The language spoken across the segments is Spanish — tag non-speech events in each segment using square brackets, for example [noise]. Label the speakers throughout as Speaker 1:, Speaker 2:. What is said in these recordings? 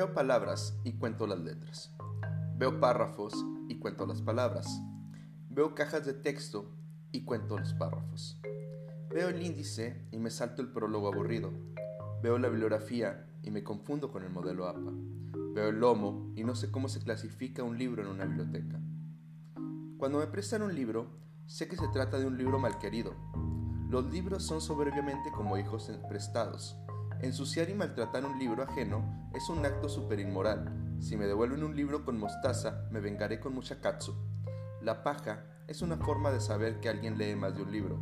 Speaker 1: Veo palabras y cuento las letras. Veo párrafos y cuento las palabras. Veo cajas de texto y cuento los párrafos. Veo el índice y me salto el prólogo aburrido. Veo la bibliografía y me confundo con el modelo APA. Veo el lomo y no sé cómo se clasifica un libro en una biblioteca. Cuando me prestan un libro, sé que se trata de un libro malquerido. Los libros son soberbiamente como hijos prestados. Ensuciar y maltratar un libro ajeno es un acto super inmoral. Si me devuelven un libro con mostaza, me vengaré con mucha katsu. La paja es una forma de saber que alguien lee más de un libro.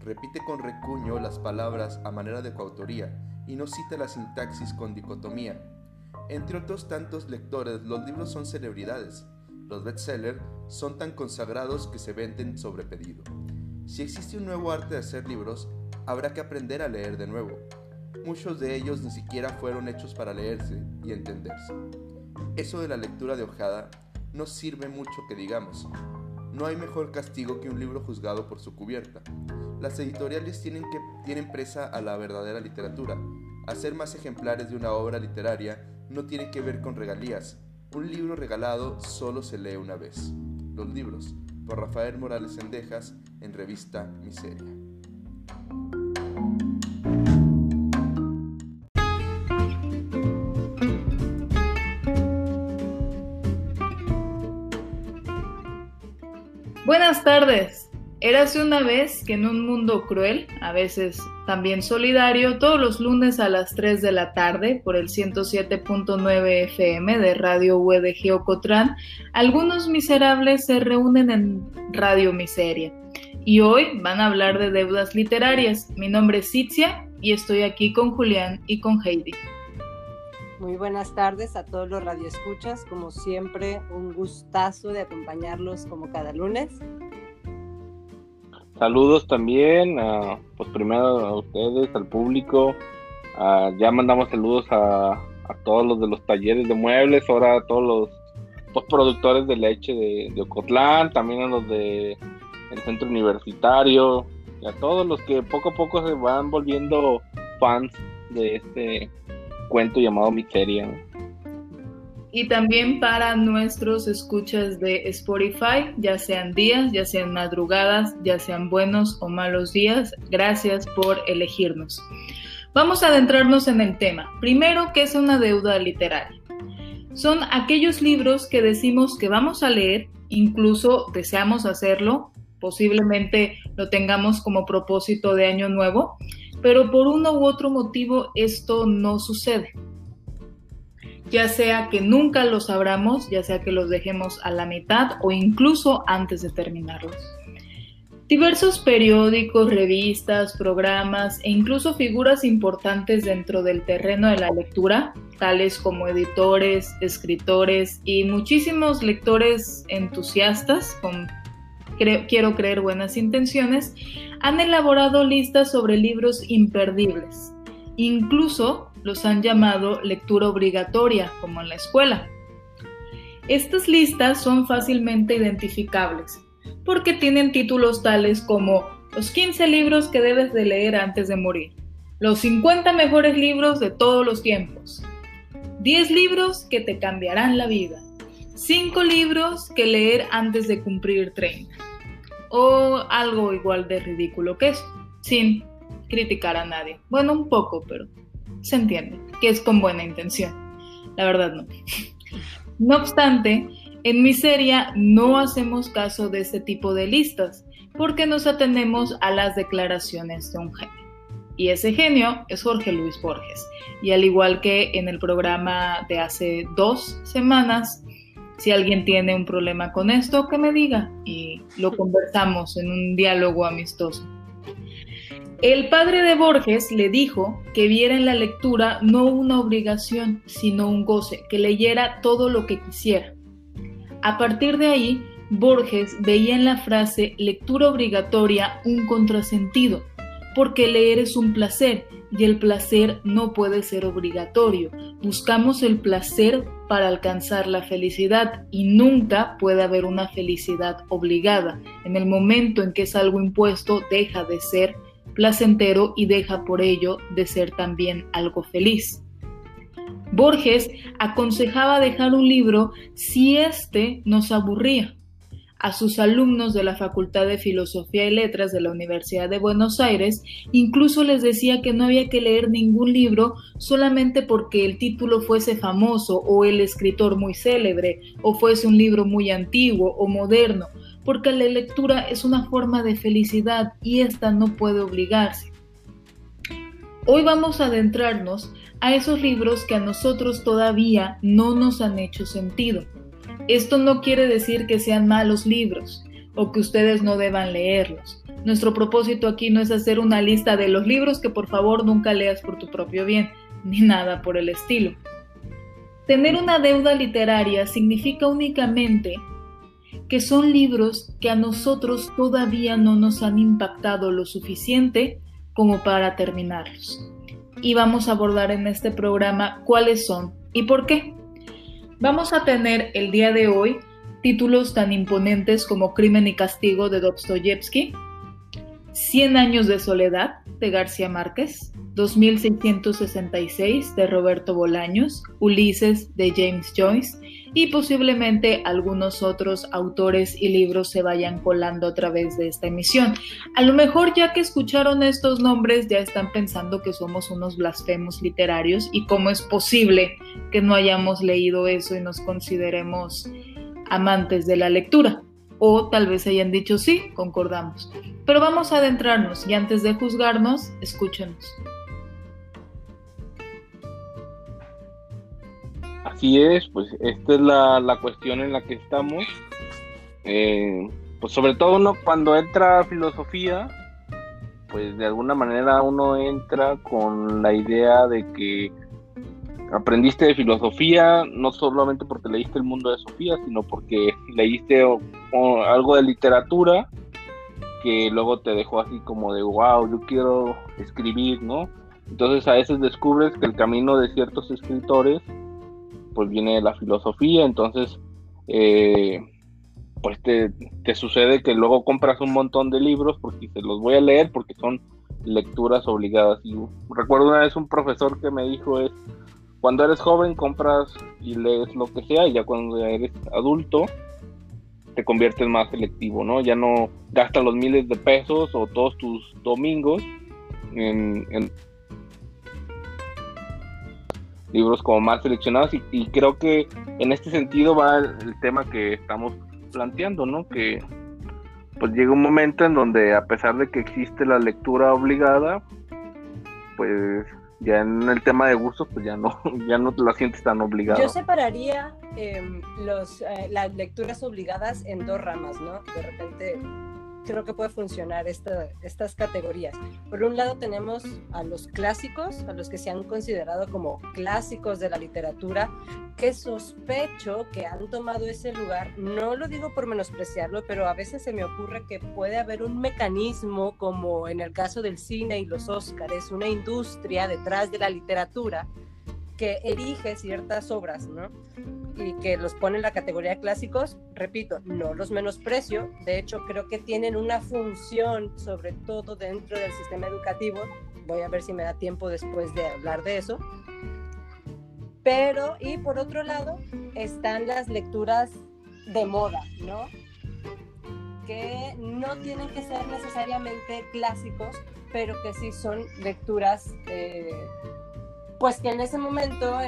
Speaker 1: Repite con recuño las palabras a manera de coautoría y no cita la sintaxis con dicotomía. Entre otros tantos lectores, los libros son celebridades. Los bestsellers son tan consagrados que se venden sobre pedido. Si existe un nuevo arte de hacer libros, habrá que aprender a leer de nuevo. Muchos de ellos ni siquiera fueron hechos para leerse y entenderse. Eso de la lectura de hojada no sirve mucho que digamos. No hay mejor castigo que un libro juzgado por su cubierta. Las editoriales tienen, que, tienen presa a la verdadera literatura. Hacer más ejemplares de una obra literaria no tiene que ver con regalías. Un libro regalado solo se lee una vez. Los libros, por Rafael Morales Sendejas, en revista Miseria.
Speaker 2: Buenas tardes. Érase una vez que en un mundo cruel, a veces también solidario, todos los lunes a las 3 de la tarde por el 107.9 FM de Radio UE de Geocotrán, algunos miserables se reúnen en Radio Miseria. Y hoy van a hablar de deudas literarias. Mi nombre es Sitzia y estoy aquí con Julián y con Heidi.
Speaker 3: Muy buenas tardes a todos los radioescuchas. Como siempre, un gustazo de acompañarlos como cada lunes.
Speaker 4: Saludos también, pues primero a ustedes, al público. ya mandamos saludos a, todos los de los talleres de muebles, ahora a todos los, productores de leche de, Ocotlán, también a los de el centro universitario y a todos los que poco a poco se van volviendo fans de este cuento llamado Miseria
Speaker 2: y también para nuestros escuchas de Spotify, ya sean días, ya sean madrugadas, ya sean buenos o malos días. Gracias por elegirnos. Vamos a adentrarnos en el tema. Primero, ¿qué es una deuda literaria? Son aquellos libros que decimos que vamos a leer, incluso deseamos hacerlo, posiblemente lo tengamos como propósito de año nuevo, pero por uno u otro motivo esto no sucede ya sea que nunca los abramos, ya sea que los dejemos a la mitad o incluso antes de terminarlos. Diversos periódicos, revistas, programas e incluso figuras importantes dentro del terreno de la lectura, tales como editores, escritores y muchísimos lectores entusiastas con quiero creer buenas intenciones, han elaborado listas sobre libros imperdibles. Incluso los han llamado lectura obligatoria, como en la escuela. Estas listas son fácilmente identificables porque tienen títulos tales como los 15 libros que debes de leer antes de morir, los 50 mejores libros de todos los tiempos, 10 libros que te cambiarán la vida, 5 libros que leer antes de cumplir 30, o algo igual de ridículo que eso, sin criticar a nadie. Bueno, un poco, pero se entiende, que es con buena intención. La verdad no. [laughs] No obstante, en Miseria no hacemos caso de este tipo de listas, porque nos atenemos a las declaraciones de un genio. Y ese genio es Jorge Luis Borges. Y al igual que en el programa de hace dos semanas, si alguien tiene un problema con esto, que me diga y lo conversamos en un diálogo amistoso. El padre de Borges le dijo que viera en la lectura no una obligación, sino un goce, que leyera todo lo que quisiera. A partir de ahí, Borges veía en la frase lectura obligatoria un contrasentido, porque leer es un placer y el placer no puede ser obligatorio. Buscamos el placer para alcanzar la felicidad y nunca puede haber una felicidad obligada. En el momento en que es algo impuesto, deja de ser placentero y deja por ello de ser también algo feliz. Borges aconsejaba dejar un libro si éste nos aburría. A sus alumnos de la Facultad de Filosofía y Letras de la Universidad de Buenos Aires incluso les decía que no había que leer ningún libro solamente porque el título fuese famoso o el escritor muy célebre o fuese un libro muy antiguo o moderno, porque la lectura es una forma de felicidad y ésta no puede obligarse. Hoy vamos a adentrarnos a esos libros que a nosotros todavía no nos han hecho sentido. Esto no quiere decir que sean malos libros o que ustedes no deban leerlos. Nuestro propósito aquí no es hacer una lista de los libros que por favor nunca leas por tu propio bien, ni nada por el estilo. Tener una deuda literaria significa únicamente que son libros que a nosotros todavía no nos han impactado lo suficiente como para terminarlos y vamos a abordar en este programa cuáles son y por qué. Vamos a tener el día de hoy títulos tan imponentes como Crimen y Castigo de Dostoyevsky, Cien años de soledad de García Márquez, 2666 de Roberto Bolaños, Ulises de James Joyce y posiblemente algunos otros autores y libros se vayan colando a través de esta emisión. A lo mejor ya que escucharon estos nombres ya están pensando que somos unos blasfemos literarios y cómo es posible que no hayamos leído eso y nos consideremos amantes de la lectura. O tal vez hayan dicho sí, concordamos. Pero vamos a adentrarnos y antes de juzgarnos, escúchenos.
Speaker 4: Así es, pues esta es la, cuestión en la que estamos. Eh, pues sobre todo uno cuando entra a filosofía, pues de alguna manera uno entra con la idea de que aprendiste de filosofía no solamente porque leíste el mundo de Sofía, sino porque leíste algo de literatura que luego te dejó así como de wow, yo quiero escribir, ¿no? Entonces a veces descubres que el camino de ciertos escritores pues viene la filosofía, entonces eh, pues te, sucede que luego compras un montón de libros porque te los voy a leer porque son lecturas obligadas. Y recuerdo una vez un profesor que me dijo es, cuando eres joven compras y lees lo que sea y ya cuando eres adulto te conviertes más selectivo, ¿no? Ya no gastas los miles de pesos o todos tus domingos en libros como más seleccionados y, creo que en este sentido va el, tema que estamos planteando, ¿no? Que pues llega un momento en donde a pesar de que existe la lectura obligada, pues ya en el tema de gustos pues ya no [laughs] ya no la sientes tan obligada.
Speaker 3: Yo separaría em, los eh, las lecturas obligadas en dos ramas, ¿no? De repente creo que puede funcionar estas categorías. Por un lado tenemos a los clásicos, a los que se han considerado como clásicos de la literatura, que sospecho que han tomado ese lugar. No lo digo por menospreciarlo, pero a veces se me ocurre que puede haber un mecanismo como en el caso del cine y los Óscares, una industria detrás de la literatura que erige ciertas obras, ¿no? Y que los pone en la categoría de clásicos, repito, no los menosprecio, de hecho creo que tienen una función, sobre todo dentro del sistema educativo, voy a ver si me da tiempo después de hablar de eso, pero, y por otro lado, están las lecturas de moda, ¿no? Que no tienen que ser necesariamente clásicos, pero que sí son lecturas eh, pues que en ese momento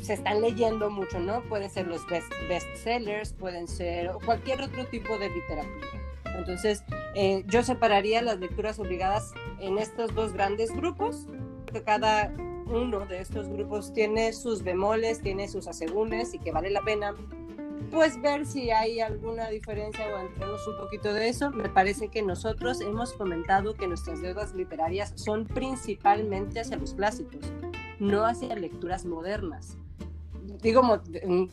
Speaker 3: se están leyendo mucho, ¿no? Pueden ser los best, sellers, pueden ser cualquier otro tipo de literatura. Entonces, eh, yo separaría las lecturas obligadas en estos dos grandes grupos, que cada uno de estos grupos tiene sus bemoles, tiene sus asegúnes y que vale la pena pues ver si hay alguna diferencia o entremos un poquito de eso. Me parece que nosotros hemos comentado que nuestras deudas literarias son principalmente hacia los clásicos, no hacia lecturas modernas. Digo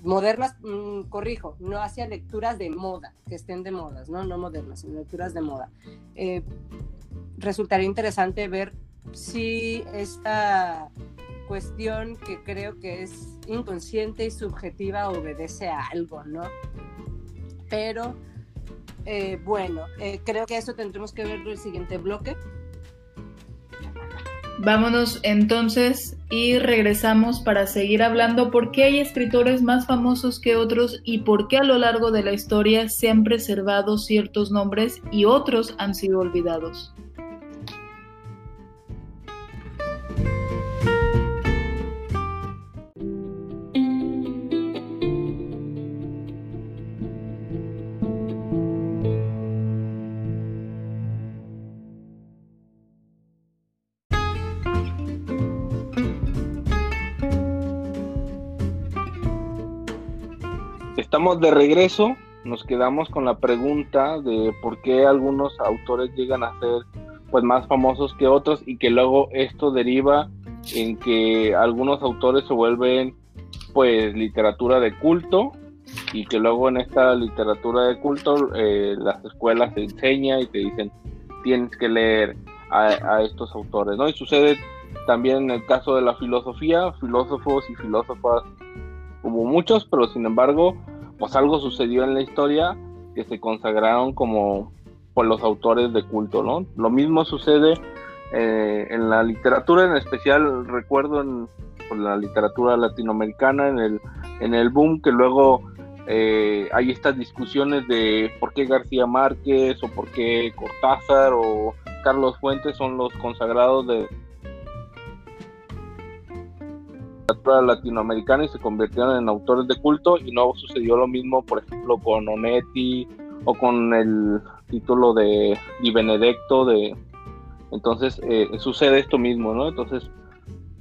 Speaker 3: modernas, mm, corrijo, no hacia lecturas de moda, que estén de modas, no, no modernas, sino lecturas de moda. Eh, resultaría interesante ver si esta cuestión que creo que es inconsciente y subjetiva obedece a algo, ¿no? Pero eh, bueno, eh, creo que eso tendremos que verlo en el siguiente bloque.
Speaker 2: Vámonos entonces y regresamos para seguir hablando por qué hay escritores más famosos que otros y por qué a lo largo de la historia se han preservado ciertos nombres y otros han sido olvidados.
Speaker 4: De regreso, nos quedamos con la pregunta de por qué algunos autores llegan a ser pues más famosos que otros y que luego esto deriva en que algunos autores se vuelven pues literatura de culto y que luego en esta literatura de culto eh, las escuelas te enseñan y te dicen tienes que leer a, a, estos autores, ¿no? Y sucede también en el caso de la filosofía, filósofos y filósofas hubo muchos, pero sin embargo pues algo sucedió en la historia que se consagraron como por los autores de culto, ¿no? Lo mismo sucede eh, en la literatura, en especial recuerdo en la literatura latinoamericana, en el, en el boom que luego eh, hay estas discusiones de por qué García Márquez o por qué Cortázar o Carlos Fuentes son los consagrados de, latinoamericana y se convirtieron en autores de culto y no sucedió lo mismo, por ejemplo, con Onetti o con el título de Di Benedetto de entonces eh, sucede esto mismo, ¿no? Entonces,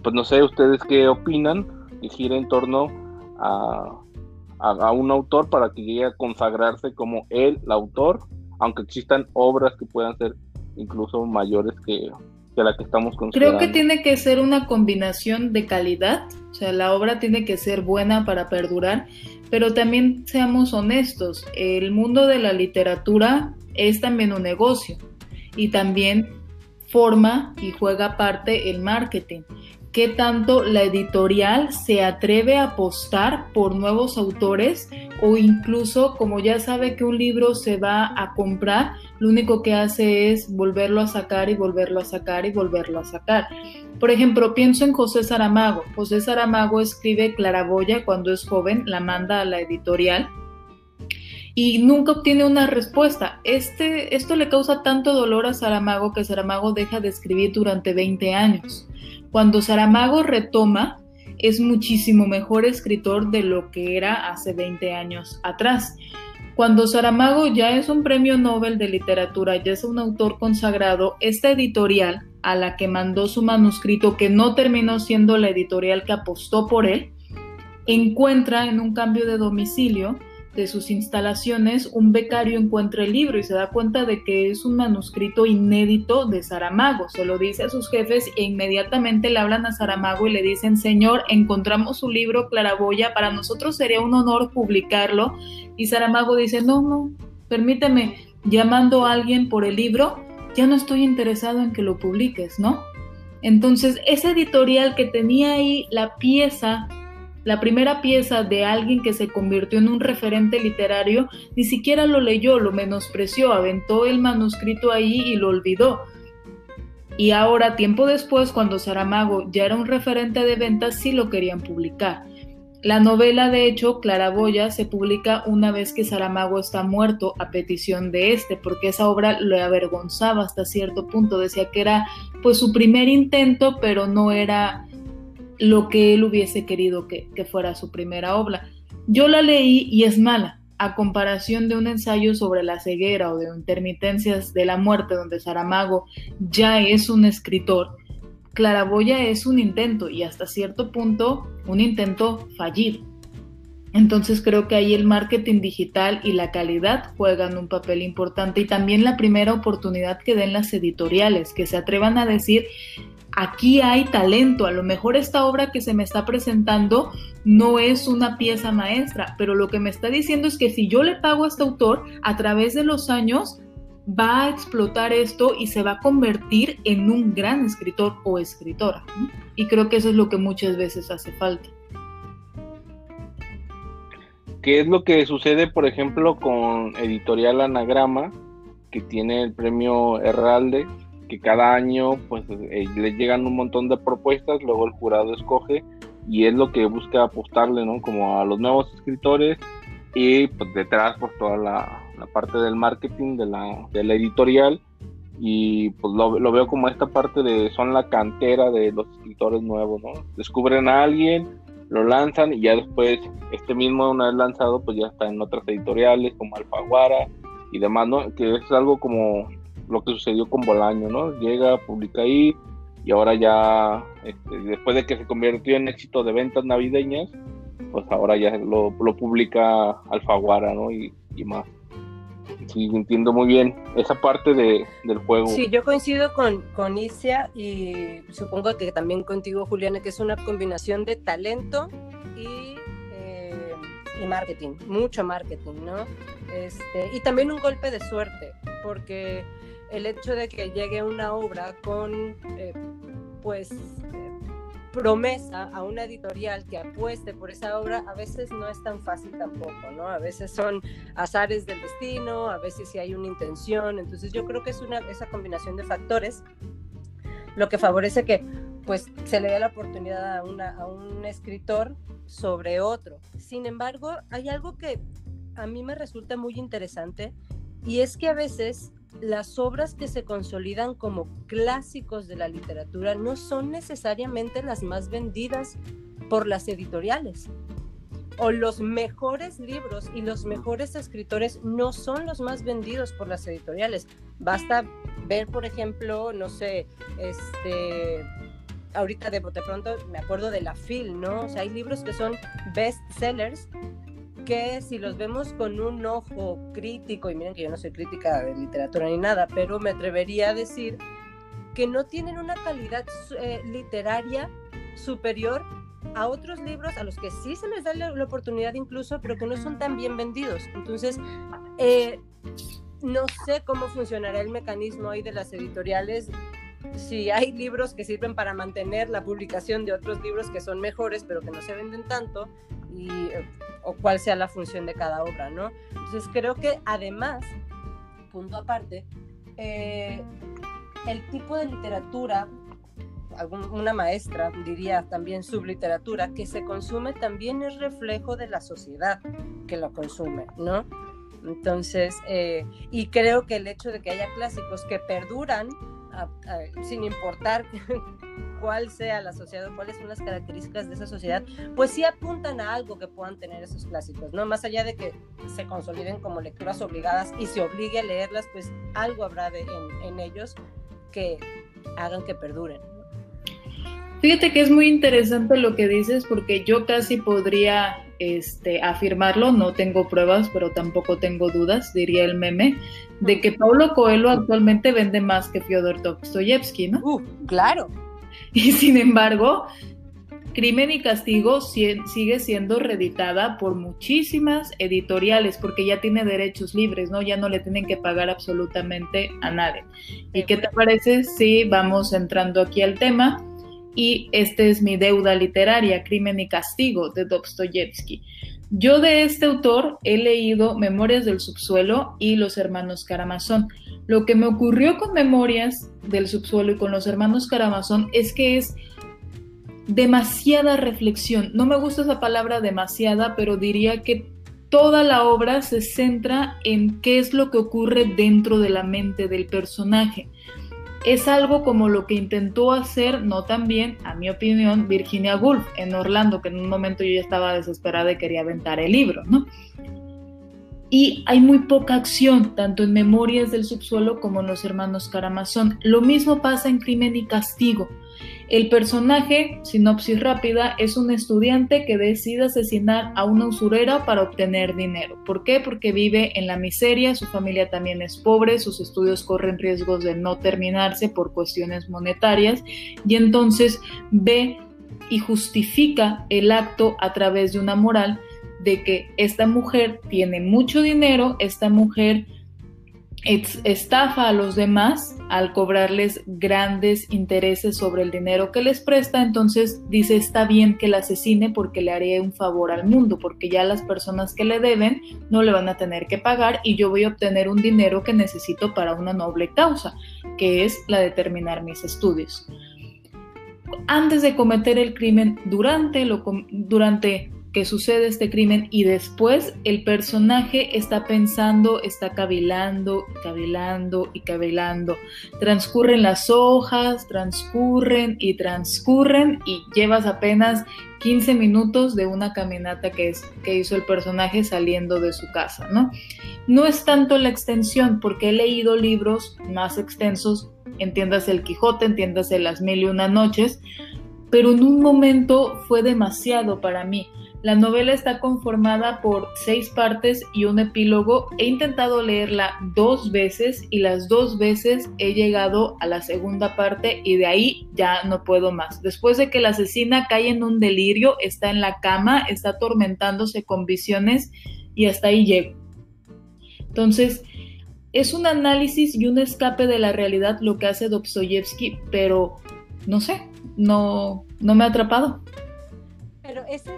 Speaker 4: pues no sé ustedes qué opinan y gira en torno a, a, un autor para que llegue a consagrarse como el autor, aunque existan obras que puedan ser incluso mayores que, la que estamos
Speaker 2: Creo que tiene que ser una combinación de calidad, o sea, la obra tiene que ser buena para perdurar, pero también seamos honestos, el mundo de la literatura es también un negocio y también forma y juega parte el marketing qué tanto la editorial se atreve a apostar por nuevos autores o incluso como ya sabe que un libro se va a comprar, lo único que hace es volverlo a sacar y volverlo a sacar y volverlo a sacar. Por ejemplo, pienso en José Saramago. José Saramago escribe Claraboya cuando es joven, la manda a la editorial y nunca obtiene una respuesta. Este, esto le causa tanto dolor a Saramago que Saramago deja de escribir durante 20 años. Cuando Saramago retoma, es muchísimo mejor escritor de lo que era hace 20 años atrás. Cuando Saramago ya es un premio Nobel de literatura, ya es un autor consagrado, esta editorial a la que mandó su manuscrito, que no terminó siendo la editorial que apostó por él, encuentra en un cambio de domicilio de sus instalaciones, un becario encuentra el libro y se da cuenta de que es un manuscrito inédito de Saramago. Se lo dice a sus jefes e inmediatamente le hablan a Saramago y le dicen, Señor, encontramos su libro Claraboya, para nosotros sería un honor publicarlo. Y Saramago dice, no, no, permíteme, llamando a alguien por el libro, ya no estoy interesado en que lo publiques, ¿no? Entonces, esa editorial que tenía ahí la pieza la primera pieza de alguien que se convirtió en un referente literario, ni siquiera lo leyó, lo menospreció, aventó el manuscrito ahí y lo olvidó. Y ahora, tiempo después, cuando Saramago ya era un referente de ventas, sí lo querían publicar. La novela, de hecho, Claraboya, se publica una vez que Saramago está muerto a petición de este, porque esa obra lo avergonzaba hasta cierto punto. Decía que era pues su primer intento, pero no era lo que él hubiese querido que, fuera su primera obra. Yo la leí y es mala, a comparación de un ensayo sobre la ceguera o de intermitencias de la muerte, donde Saramago ya es un escritor, Claraboya es un intento y hasta cierto punto un intento fallido. Entonces creo que ahí el marketing digital y la calidad juegan un papel importante y también la primera oportunidad que den las editoriales, que se atrevan a decir aquí hay talento, a lo mejor esta obra que se me está presentando no es una pieza maestra, pero lo que me está diciendo es que si yo le pago a este autor, a través de los años va a explotar esto y se va a convertir en un gran escritor o escritora. Y creo que eso es lo que muchas veces hace falta.
Speaker 4: ¿Qué es lo que sucede, por ejemplo, con Editorial Anagrama, que tiene el premio Herralde? Que cada año pues eh, le llegan un montón de propuestas, luego el jurado escoge y es lo que busca apostarle, ¿no? Como a los nuevos escritores y pues detrás por toda la, parte del marketing, de la, de la editorial y pues lo, lo, veo como esta parte de son la cantera de los escritores nuevos, ¿no? Descubren a alguien, lo lanzan y ya después este mismo una vez lanzado pues ya está en otras editoriales como Alfaguara y demás, ¿no? Que es algo como lo que sucedió con Bolaño, ¿no? Llega, publica ahí y ahora ya, este, después de que se convirtió en éxito de ventas navideñas, pues ahora ya lo, lo publica Alfaguara, ¿no? Y, y, más. Sí, entiendo muy bien esa parte de, del juego.
Speaker 3: Sí, yo coincido con, con Isia y supongo que también contigo, Juliana, que es una combinación de talento y, eh, y marketing, mucho marketing, ¿no? Este, y también un golpe de suerte, porque el hecho de que llegue una obra con, eh, pues, eh, promesa a una editorial que apueste por esa obra, a veces no es tan fácil tampoco, ¿no? A veces son azares del destino, a veces sí hay una intención, entonces yo creo que es una, esa combinación de factores lo que favorece que pues se le dé la oportunidad a, una, a un escritor sobre otro. Sin embargo, hay algo que a mí me resulta muy interesante y es que a veces las obras que se consolidan como clásicos de la literatura no son necesariamente las más vendidas por las editoriales. O los mejores libros y los mejores escritores no son los más vendidos por las editoriales. Basta ver, por ejemplo, no sé, este, ahorita de, de pronto me acuerdo de la Phil, ¿no? O sea, hay libros que son best sellers que si los vemos con un ojo crítico, y miren que yo no soy crítica de literatura ni nada, pero me atrevería a decir que no tienen una calidad eh, literaria superior a otros libros a los que sí se les da la, oportunidad incluso, pero que no son tan bien vendidos. Entonces, eh, no sé cómo funcionará el mecanismo ahí de las editoriales si hay libros que sirven para mantener la publicación de otros libros que son mejores pero que no se venden tanto y, o cuál sea la función de cada obra, ¿no? Entonces creo que además, punto aparte, eh, el tipo de literatura, una maestra diría también subliteratura, que se consume también es reflejo de la sociedad que lo consume, ¿no? Entonces, eh, y creo que el hecho de que haya clásicos que perduran sin importar [laughs] cuál sea la sociedad o cuáles son las características de esa sociedad, pues sí apuntan a algo que puedan tener esos clásicos, ¿no? Más allá de que se consoliden como lecturas obligadas y se obligue a leerlas, pues algo habrá de, en, en ellos que hagan que perduren.
Speaker 2: Fíjate que es muy interesante lo que dices porque yo casi podría este, afirmarlo, no tengo pruebas, pero tampoco tengo dudas, diría el meme, de que Paulo Coelho actualmente vende más que Fyodor Dostoyevsky, ¿no?
Speaker 3: Uh, claro. [laughs]
Speaker 2: Y sin embargo, Crimen y Castigo sigue siendo reeditada por muchísimas editoriales porque ya tiene derechos libres, ¿no? Ya no le tienen que pagar absolutamente a nadie. ¿Y qué te parece si vamos entrando aquí al tema? Y este es mi deuda literaria, Crimen y Castigo, de Dostoyevsky. Yo de este autor he leído Memorias del Subsuelo y Los Hermanos Karamazón. Lo que me ocurrió con Memorias del Subsuelo y con Los Hermanos Karamazón es que es demasiada reflexión. No me gusta esa palabra demasiada, pero diría que toda la obra se centra en qué es lo que ocurre dentro de la mente del personaje es algo como lo que intentó hacer, no tan bien, a mi opinión, Virginia Woolf en Orlando, que en un momento yo ya estaba desesperada y quería aventar el libro, ¿no? Y hay muy poca acción, tanto en Memorias del Subsuelo como en Los Hermanos Karamazón. Lo mismo pasa en Crimen y Castigo. El personaje, sinopsis rápida, es un estudiante que decide asesinar a una usurera para obtener dinero. ¿Por qué? Porque vive en la miseria, su familia también es pobre, sus estudios corren riesgos de no terminarse por cuestiones monetarias y entonces ve y justifica el acto a través de una moral de que esta mujer tiene mucho dinero, esta mujer estafa a los demás al cobrarles grandes intereses sobre el dinero que les presta, entonces dice está bien que la asesine porque le haré un favor al mundo, porque ya las personas que le deben no le van a tener que pagar y yo voy a obtener un dinero que necesito para una noble causa, que es la de terminar mis estudios. Antes de cometer el crimen, durante, lo, durante que sucede este crimen y después el personaje está pensando, está cavilando, cavilando y cavilando. Transcurren las hojas, transcurren y transcurren y llevas apenas 15 minutos de una caminata que, es, que hizo el personaje saliendo de su casa, ¿no? No es tanto la extensión, porque he leído libros más extensos, entiéndase el Quijote, entiéndase las mil y una noches, pero en un momento fue demasiado para mí. La novela está conformada por seis partes y un epílogo. He intentado leerla dos veces y las dos veces he llegado a la segunda parte y de ahí ya no puedo más. Después de que la asesina cae en un delirio, está en la cama, está atormentándose con visiones y hasta ahí llego. Entonces, es un análisis y un escape de la realidad lo que hace Dostoyevsky, pero no sé, no, no me ha atrapado.
Speaker 3: Pero ese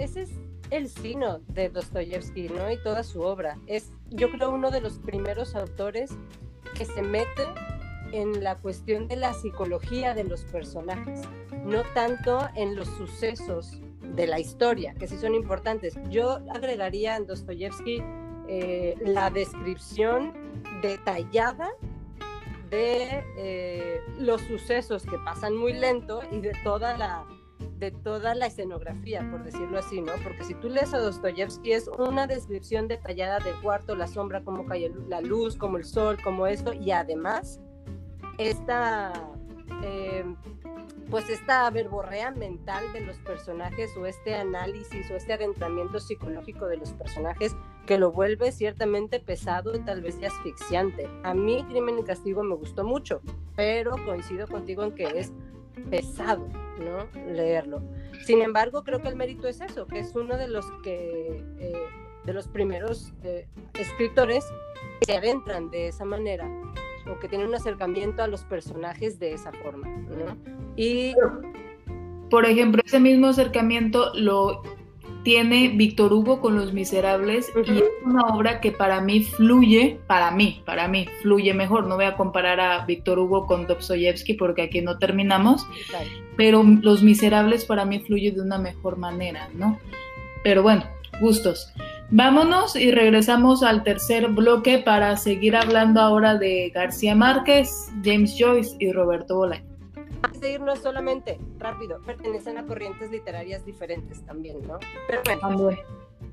Speaker 3: es, el sino de Dostoyevsky, ¿no? Y toda su obra. Es, yo creo, uno de los primeros autores que se mete en la cuestión de la psicología de los personajes, no tanto en los sucesos de la historia, que sí son importantes. Yo agregaría en Dostoyevsky eh, la descripción detallada de eh, los sucesos que pasan muy lento y de toda la de toda la escenografía, por decirlo así, ¿no? Porque si tú lees a Dostoyevsky es una descripción detallada del cuarto, la sombra, cómo cae la luz, como el sol, como esto, y además esta, eh, pues esta verborrea mental de los personajes o este análisis o este adentramiento psicológico de los personajes que lo vuelve ciertamente pesado y tal vez asfixiante. A mí Crimen y Castigo me gustó mucho, pero coincido contigo en que es pesado, ¿no? Leerlo. Sin embargo, creo que el mérito es eso, que es uno de los que eh, de los primeros eh, escritores que se adentran de esa manera o que tienen un acercamiento a los personajes de esa forma, ¿no? Y
Speaker 2: por ejemplo, ese mismo acercamiento lo tiene Víctor Hugo con Los Miserables y es una obra que para mí fluye, para mí, para mí fluye mejor. No voy a comparar a Víctor Hugo con Dostoyevsky porque aquí no terminamos, pero Los Miserables para mí fluye de una mejor manera, ¿no? Pero bueno, gustos. Vámonos y regresamos al tercer bloque para seguir hablando ahora de García Márquez, James Joyce y Roberto Bolaño
Speaker 3: antes de irnos solamente, rápido, pertenecen a corrientes literarias diferentes también, ¿no? Pero bueno,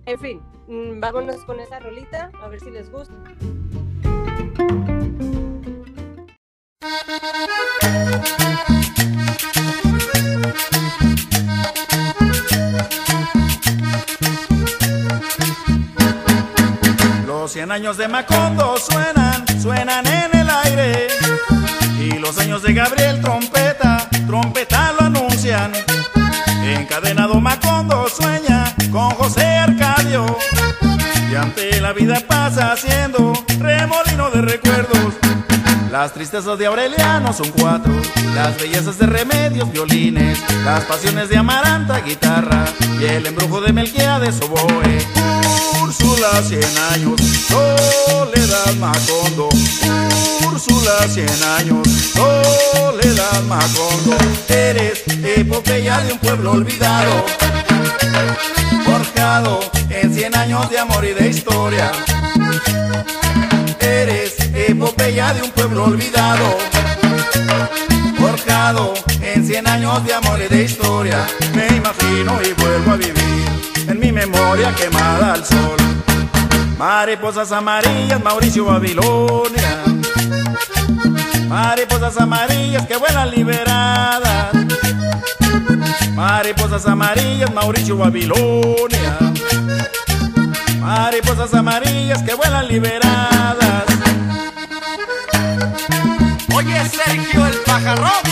Speaker 3: en fin, mm, vámonos con esa rolita, a ver si les gusta.
Speaker 5: Los 100 años de Macondo suenan, la vida pasa haciendo remolino de recuerdos. Las tristezas de Aureliano son cuatro, las bellezas de Remedios, violines, las pasiones de Amaranta, guitarra, y el embrujo de de oboe. Úrsula, cien años, soledad Macondo. Úrsula, cien años, soledad Macondo. Eres epopeya de un pueblo olvidado, forjado cien años de amor y de historia. Eres epopeya de un pueblo olvidado, forjado en cien años de amor y de historia. Me imagino y vuelvo a vivir en mi memoria quemada al sol. Mariposas amarillas, Mauricio Babilonia. Mariposas amarillas que vuelan liberadas. Mariposas amarillas, Mauricio Babilonia. Mariposas amarillas que vuelan liberadas. Oye, Sergio el pajarón.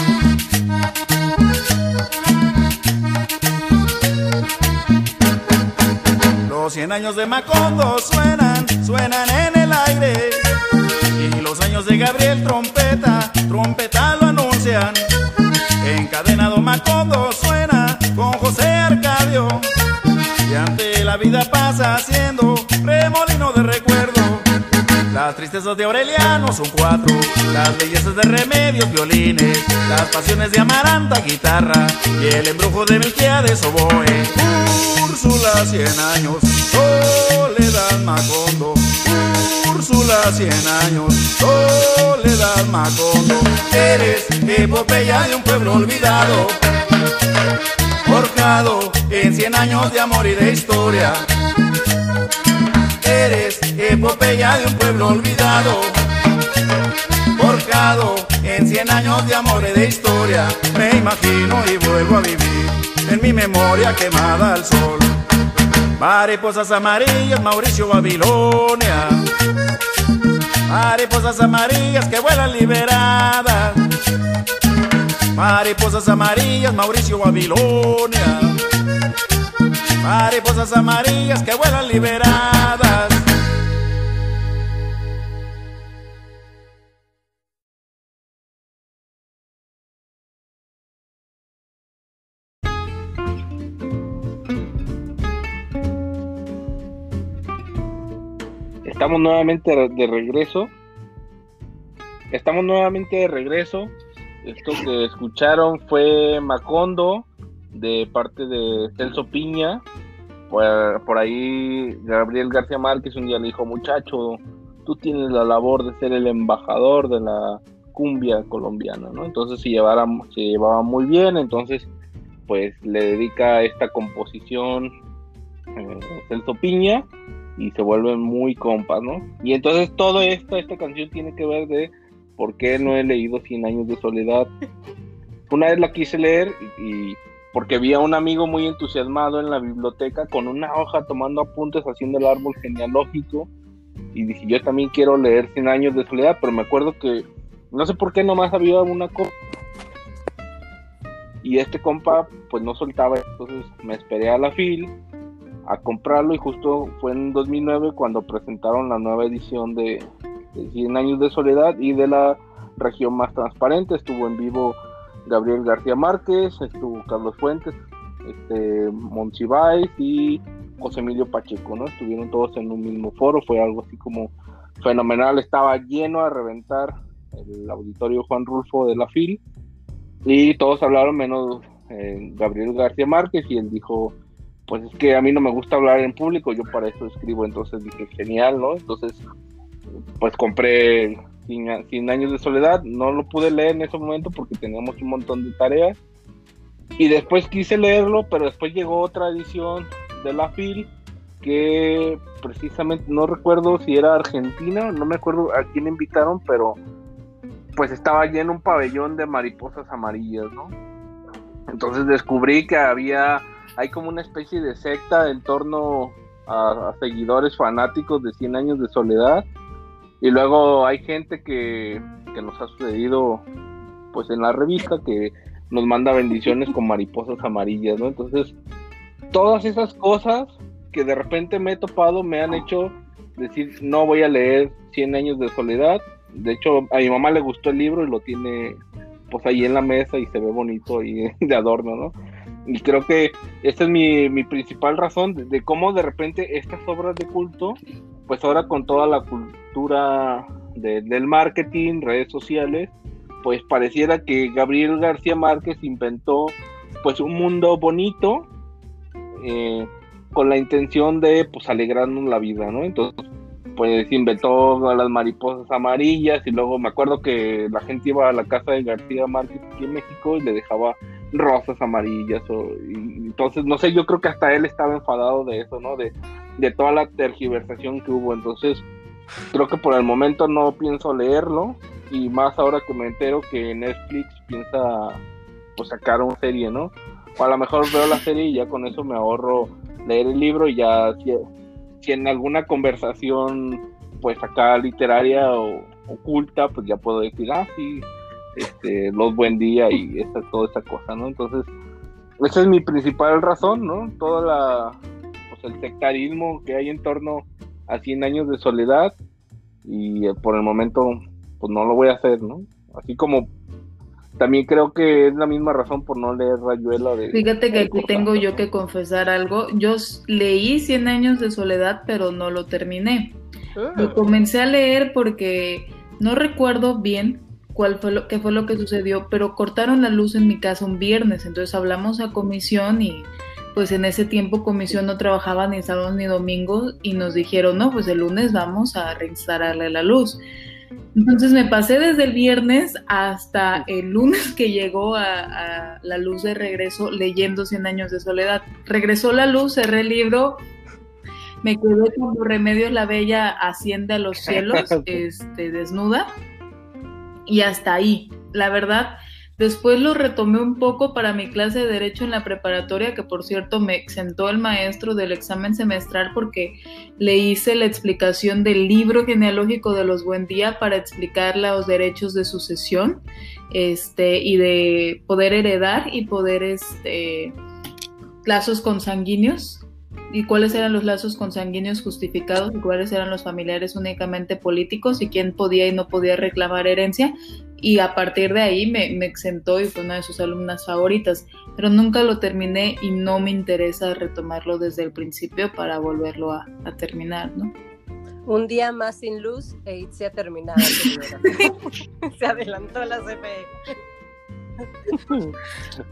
Speaker 5: Los cien años de Macondo suenan, suenan en el aire. Gabriel trompeta, trompeta lo anuncian. Encadenado Macondo suena con José Arcadio. Y ante la vida pasa haciendo remolino de recuerdo. Las tristezas de Aureliano son cuatro, las bellezas de remedios, violines, las pasiones de Amaranta, guitarra, y el embrujo de Melquiades, oboe. Úrsula, cien años, soledad Macondo. Úrsula, cien años, soledad Macondo. Eres epopeya de un pueblo olvidado, en cien años de amor y de historia eres epopeya de un pueblo olvidado, forjado en cien años de amor y de historia. Me imagino y vuelvo a vivir en mi memoria quemada al sol. Mariposas amarillas, Mauricio Babilonia. Mariposas amarillas que vuelan liberadas. Mariposas amarillas, Mauricio Babilonia. Mariposas amarillas que vuelan liberadas.
Speaker 4: Estamos nuevamente de regreso. Estamos nuevamente de regreso. Esto que escucharon fue Macondo de parte de Celso Piña. Por, por, ahí Gabriel García Márquez un día le dijo, muchacho, tú tienes la labor de ser el embajador de la cumbia colombiana, ¿no? Entonces se, llevara, se llevaba muy bien, entonces pues le dedica esta composición eh, Celso Piña y se vuelven muy compas, ¿no? Y entonces todo esto, esta canción tiene que ver de por qué no he leído 100 años de soledad. Una vez la quise leer y, porque vi a un amigo muy entusiasmado en la biblioteca con una hoja tomando apuntes haciendo el árbol genealógico y dije yo también quiero leer 100 años de soledad, pero me acuerdo que no sé por qué nomás había una copa y este compa pues no soltaba, entonces me esperé a la fil a comprarlo y justo fue en 2009 cuando presentaron la nueva edición de, de 100 años de soledad y de la región más transparente, estuvo en vivo Gabriel García Márquez, estuvo Carlos Fuentes, este, Monsiváis y José Emilio Pacheco, ¿no? Estuvieron todos en un mismo foro, fue algo así como fenomenal, estaba lleno a reventar el auditorio Juan Rulfo de la FIL. Y todos hablaron menos eh, Gabriel García Márquez y él dijo, pues es que a mí no me gusta hablar en público, yo para eso escribo, entonces dije, genial, ¿no? Entonces, pues compré 100 años de soledad, no lo pude leer en ese momento porque teníamos un montón de tareas. Y después quise leerlo, pero después llegó otra edición de la FIL que precisamente no recuerdo si era Argentina, no me acuerdo a quién invitaron, pero pues estaba lleno un pabellón de mariposas amarillas, ¿no? Entonces descubrí que había, hay como una especie de secta en torno a, a seguidores fanáticos de 100 años de soledad y luego hay gente que, que nos ha sucedido pues en la revista que nos manda bendiciones con mariposas amarillas, ¿no? Entonces, todas esas cosas que de repente me he topado me han hecho decir, no voy a leer 100 años de soledad. De hecho, a mi mamá le gustó el libro y lo tiene pues ahí en la mesa y se ve bonito y [laughs] de adorno, ¿no? Y creo que esta es mi, mi principal razón de, cómo de repente estas obras de culto, pues ahora con toda la de, del marketing, redes sociales, pues pareciera que Gabriel García Márquez inventó pues un mundo bonito eh, con la intención de pues alegrarnos la vida, ¿no? Entonces pues inventó las mariposas amarillas y luego me acuerdo que la gente iba a la casa de García Márquez aquí en México y le dejaba rosas amarillas o, entonces no sé yo creo que hasta él estaba enfadado de eso no de, de toda la tergiversación que hubo entonces creo que por el momento no pienso leerlo y más ahora que me entero que Netflix piensa pues sacar una serie no o a lo mejor veo la serie y ya con eso me ahorro leer el libro y ya si, en alguna conversación pues acá literaria o oculta pues ya puedo decir ah sí este, los buen día y esa, toda esa cosa, ¿no? Entonces, esa es mi principal razón, ¿no? Toda la, pues el sectarismo que hay en torno a 100 años de soledad y eh, por el momento, pues no lo voy a hacer, ¿no? Así como también creo que es la misma razón por no leer Rayuela de...
Speaker 2: Fíjate que aquí tengo yo que confesar algo. Yo leí Cien años de soledad, pero no lo terminé. Lo
Speaker 3: Mm.
Speaker 2: comencé a leer porque no recuerdo bien cuál fue lo qué fue lo que sucedió, pero cortaron la luz en mi casa un viernes, entonces hablamos a comisión y pues en ese tiempo comisión no trabajaba ni sábados ni domingos y nos dijeron, no, pues el lunes vamos a reinstalarle la luz. Entonces me pasé desde el viernes hasta el lunes que llegó a, a la luz de regreso leyendo Cien años de soledad. Regresó la luz, cerré el libro, me quedé como Remedios la Bella asciende a los cielos, [laughs] este, desnuda, y hasta ahí. La verdad, después lo retomé un poco para mi clase de Derecho en la preparatoria, que por cierto me exentó el maestro del examen semestral porque le hice la explicación del libro genealógico de los Buendía para explicar los derechos de sucesión este, y de poder heredar y poder este, lazos consanguíneos y cuáles eran los lazos consanguíneos justificados y cuáles eran los familiares únicamente políticos y quién podía y no podía reclamar herencia. Y a partir de ahí me, me exentó y fue una de sus alumnas favoritas, pero nunca lo terminé y no me interesa retomarlo desde el principio para volverlo a, a terminar, ¿no?
Speaker 3: Un día más sin luz e se ha terminado. señora. se adelantó la CFE.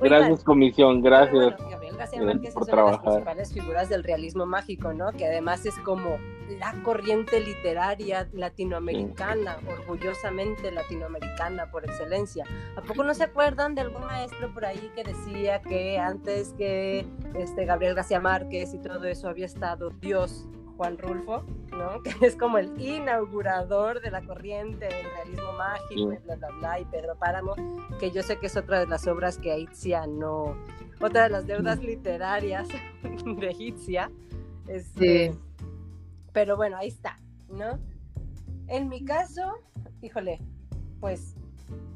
Speaker 4: Gracias, comisión, gracias.
Speaker 3: Bueno, García Márquez es una de las principales figuras del realismo mágico, ¿no? Que además es como la corriente literaria latinoamericana, orgullosamente latinoamericana por excelencia. ¿A poco no se acuerdan de algún maestro por ahí que decía que antes que este Gabriel García Márquez y todo eso había estado Dios Juan Rulfo, ¿no? [laughs] Que es como el inaugurador de la corriente del realismo mágico, y bla, bla, bla, y Pedro Páramo, que yo sé que es otra de las obras que Aitzia no, otra de las deudas literarias [laughs] de Hitzia. Este,
Speaker 2: Sí.
Speaker 3: Pero bueno, ahí está, ¿no? En mi caso, híjole, pues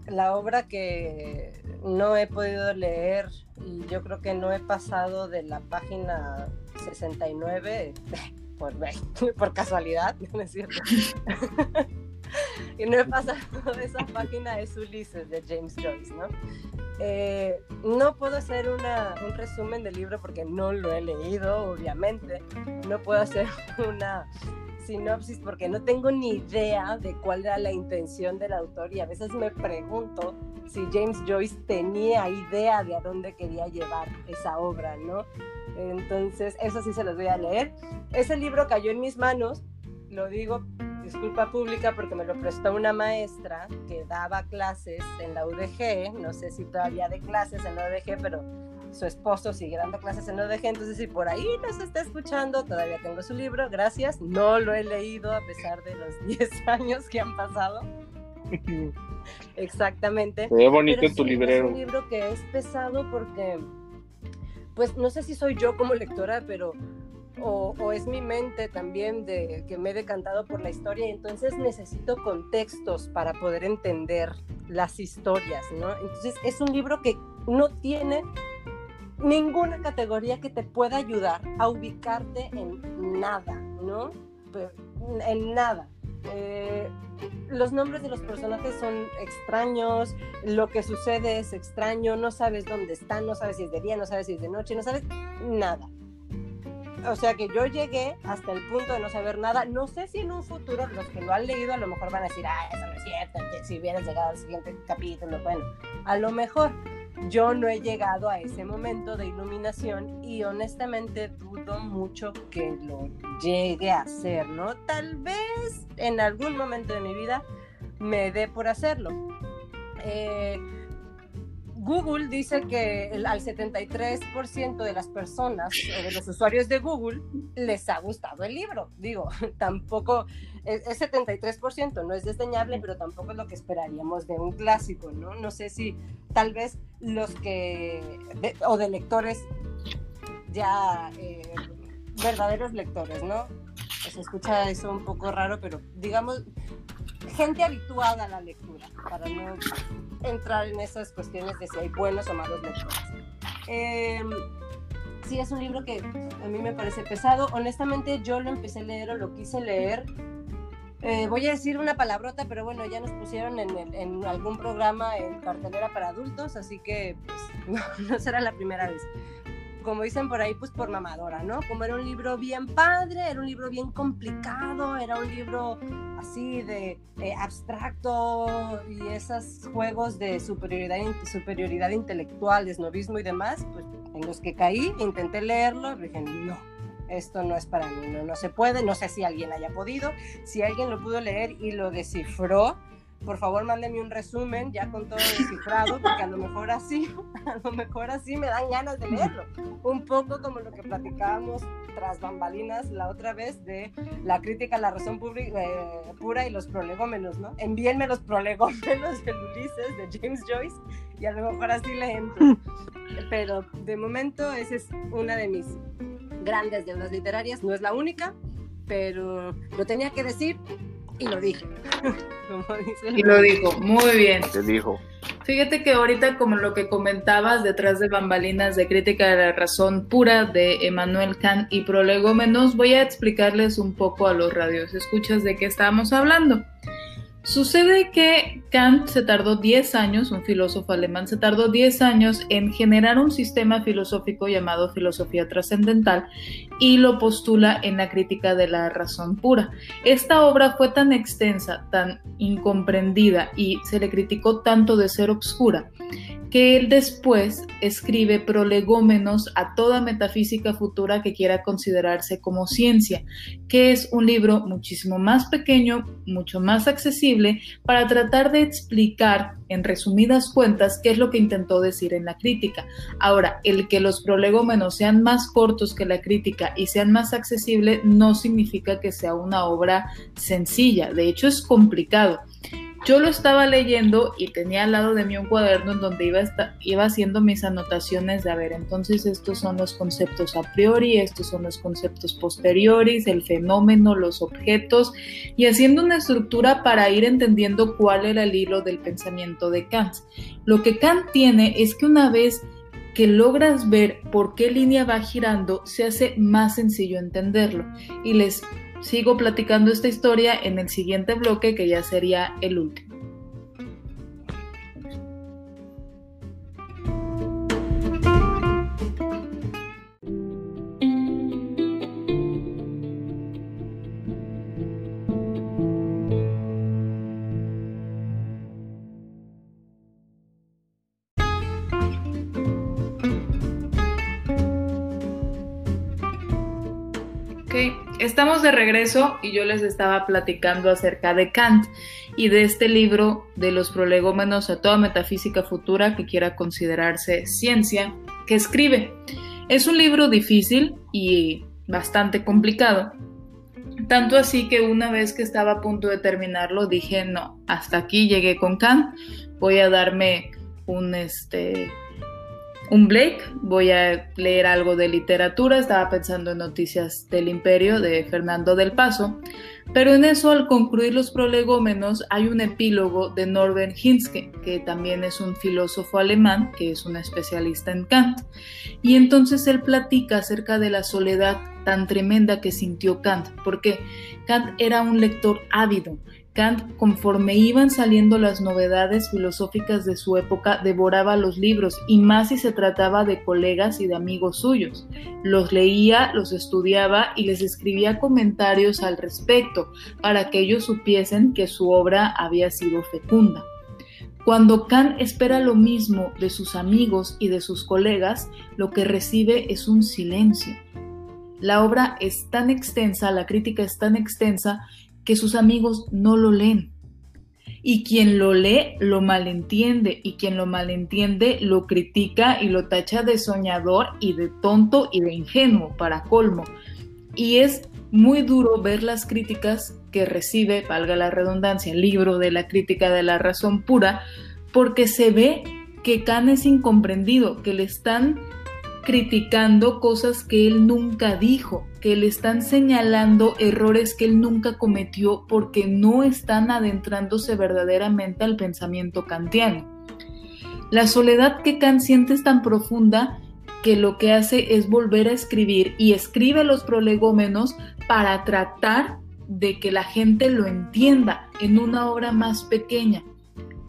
Speaker 3: la obra que no he podido leer y yo creo que no he pasado de la página 69 [laughs] por, [laughs] por casualidad, ¿no es cierto? [laughs] y no he pasado [laughs] esa página es Ulises de James Joyce, ¿no? Eh, no puedo hacer una, un resumen del libro porque no lo he leído, obviamente. No puedo hacer [laughs] una sinopsis porque no tengo ni idea de cuál era la intención del autor y a veces me pregunto si James Joyce tenía idea de a dónde quería llevar esa obra, ¿no? Entonces, eso sí se los voy a leer. Ese libro cayó en mis manos, lo digo disculpa pública porque me lo prestó una maestra que daba clases en la UDG, no sé si todavía de clases en la UDG, pero su esposo sigue dando clases en la UDG, entonces si por ahí nos está escuchando, todavía tengo su libro, gracias, no lo he leído a pesar de los [laughs] 10 años que han pasado. Exactamente.
Speaker 4: Se ve bonito
Speaker 3: Pero
Speaker 4: en tu
Speaker 3: sí,
Speaker 4: librero.
Speaker 3: Es un libro que es pesado porque, pues no sé si soy yo como lectora, pero o, es mi mente también de que me he decantado por la historia y entonces necesito contextos para poder entender las historias, ¿no? Entonces es un libro que no tiene ninguna categoría que te pueda ayudar a ubicarte en nada, ¿no? En nada. Eh, los nombres de los personajes son extraños, lo que sucede es extraño, no sabes dónde están, no sabes si es de día, no sabes si es de noche, no sabes nada. O sea que yo llegué hasta el punto de no saber nada. No sé si en un futuro los que lo han leído a lo mejor van a decir, ah, eso no es cierto, si hubieras llegado al siguiente capítulo, bueno, a lo mejor yo no he llegado a ese momento de iluminación y honestamente dudo mucho que lo llegue a hacer, ¿no? Tal vez en algún momento de mi vida me dé por hacerlo. Eh, Google dice que el, al 73% de las personas o de los usuarios de Google les ha gustado el libro. Digo, [laughs] tampoco es, es 73%, no es desdeñable, pero tampoco es lo que esperaríamos de un clásico, ¿no? No sé si tal vez los que, o de lectores ya eh, verdaderos lectores, ¿no? Se escucha eso un poco raro, pero digamos, gente habituada a la lectura, para no entrar en esas cuestiones de si hay buenos o malos lectores. Eh, sí, es un libro que a mí me parece pesado. Honestamente, yo lo empecé a leer o lo quise leer eh, voy a decir una palabrota, pero bueno, ya nos pusieron en, algún programa en cartelera para adultos, así que pues, [laughs] no, será la primera vez. Como dicen por ahí, pues por mamadora, ¿no? Como era un libro bien padre, era un libro bien complicado, era un libro así de, abstracto y esos juegos de superioridad, superioridad intelectual, desnovismo y demás, pues en los que caí, intenté leerlo dije, no, esto no es para mí, no, no se puede, no sé si alguien haya podido, si alguien lo pudo leer y lo descifró, por favor mándenme un resumen ya con todo descifrado, porque a lo mejor así, [laughs] a lo mejor así me dan ganas de leerlo. Un poco como lo que platicábamos tras bambalinas la otra vez de la crítica a la razón eh, pura y los prolegómenos, ¿no? Envíenme los prolegómenos de Ulises, de James Joyce, y a lo mejor así le entro. Pero de momento esa es una de mis grandes deudas literarias, no es la única, pero lo tenía que decir y lo dije. [laughs]
Speaker 2: y lo dijo, muy bien.
Speaker 4: Te dijo.
Speaker 2: Fíjate que ahorita como lo que comentabas detrás de bambalinas de crítica de la razón pura de Emmanuel Kant y prolegómenos, voy a explicarles un poco a los radios escuchas de qué estábamos hablando. Sucede que Kant se tardó 10 años, un filósofo alemán, se tardó 10 años en generar un sistema filosófico llamado filosofía trascendental y lo postula en la crítica de la razón pura. Esta obra fue tan extensa, tan incomprendida y se le criticó tanto de ser obscura que él después escribe prolegómenos a toda metafísica futura que quiera considerarse como ciencia, que es un libro muchísimo más pequeño, mucho más accesible, para tratar de explicar en resumidas cuentas qué es lo que intentó decir en la crítica. Ahora, el que los prolegómenos sean más cortos que la crítica y sean más accesibles no significa que sea una obra sencilla, de hecho es complicado. Yo lo estaba leyendo y tenía al lado de mí un cuaderno en donde iba, iba haciendo mis anotaciones de, a ver, entonces estos son los conceptos a priori, estos son los conceptos posteriores, el fenómeno, los objetos, y haciendo una estructura para ir entendiendo cuál era el hilo del pensamiento de Kant. Lo que Kant tiene es que una vez que logras ver por qué línea va girando, se hace más sencillo entenderlo. Y les sigo platicando esta historia en el siguiente bloque que ya sería el último. Estamos de regreso y yo les estaba platicando acerca de Kant y de este libro de los prolegómenos a toda metafísica futura que quiera considerarse ciencia que escribe. Es un libro difícil y bastante complicado. Tanto así que una vez que estaba a punto de terminarlo dije, no, hasta aquí llegué con Kant, voy a darme un este un Blake, voy a leer algo de literatura, estaba pensando en Noticias del Imperio de Fernando del Paso, pero en eso al concluir los prolegómenos hay un epílogo de Norbert Hinske, que también es un filósofo alemán, que es un especialista en Kant, y entonces él platica acerca de la soledad tan tremenda que sintió Kant, porque Kant era un lector ávido, Kant, conforme iban saliendo las novedades filosóficas de su época, devoraba los libros, y más si se trataba de colegas y de amigos suyos. Los leía, los estudiaba y les escribía comentarios al respecto, para que ellos supiesen que su obra había sido fecunda. Cuando Kant espera lo mismo de sus amigos y de sus colegas, lo que recibe es un silencio. La obra es tan extensa, la crítica es tan extensa, que sus amigos no lo leen. Y quien lo lee lo malentiende y quien lo malentiende lo critica y lo tacha de soñador y de tonto y de ingenuo para colmo. Y es muy duro ver las críticas que recibe, valga la redundancia, el libro de la crítica de la razón pura, porque se ve que Kant es incomprendido, que le están criticando cosas que él nunca dijo, que le están señalando errores que él nunca cometió porque no están adentrándose verdaderamente al pensamiento kantiano. La soledad que Kant siente es tan profunda que lo que hace es volver a escribir y escribe los prolegómenos para tratar de que la gente lo entienda en una obra más pequeña.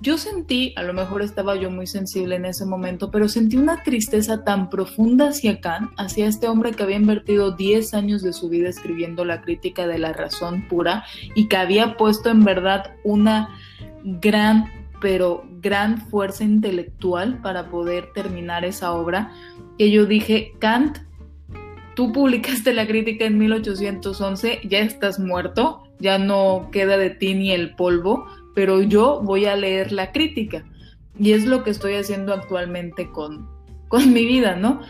Speaker 2: Yo sentí, a lo mejor estaba yo muy sensible en ese momento, pero sentí una tristeza tan profunda hacia Kant, hacia este hombre que había invertido 10 años de su vida escribiendo la crítica de la razón pura y que había puesto en verdad una gran, pero gran fuerza intelectual para poder terminar esa obra, que yo dije, Kant, tú publicaste la crítica en 1811, ya estás muerto, ya no queda de ti ni el polvo, pero yo voy a leer la crítica. Y es lo que estoy haciendo actualmente con, con mi vida, ¿no?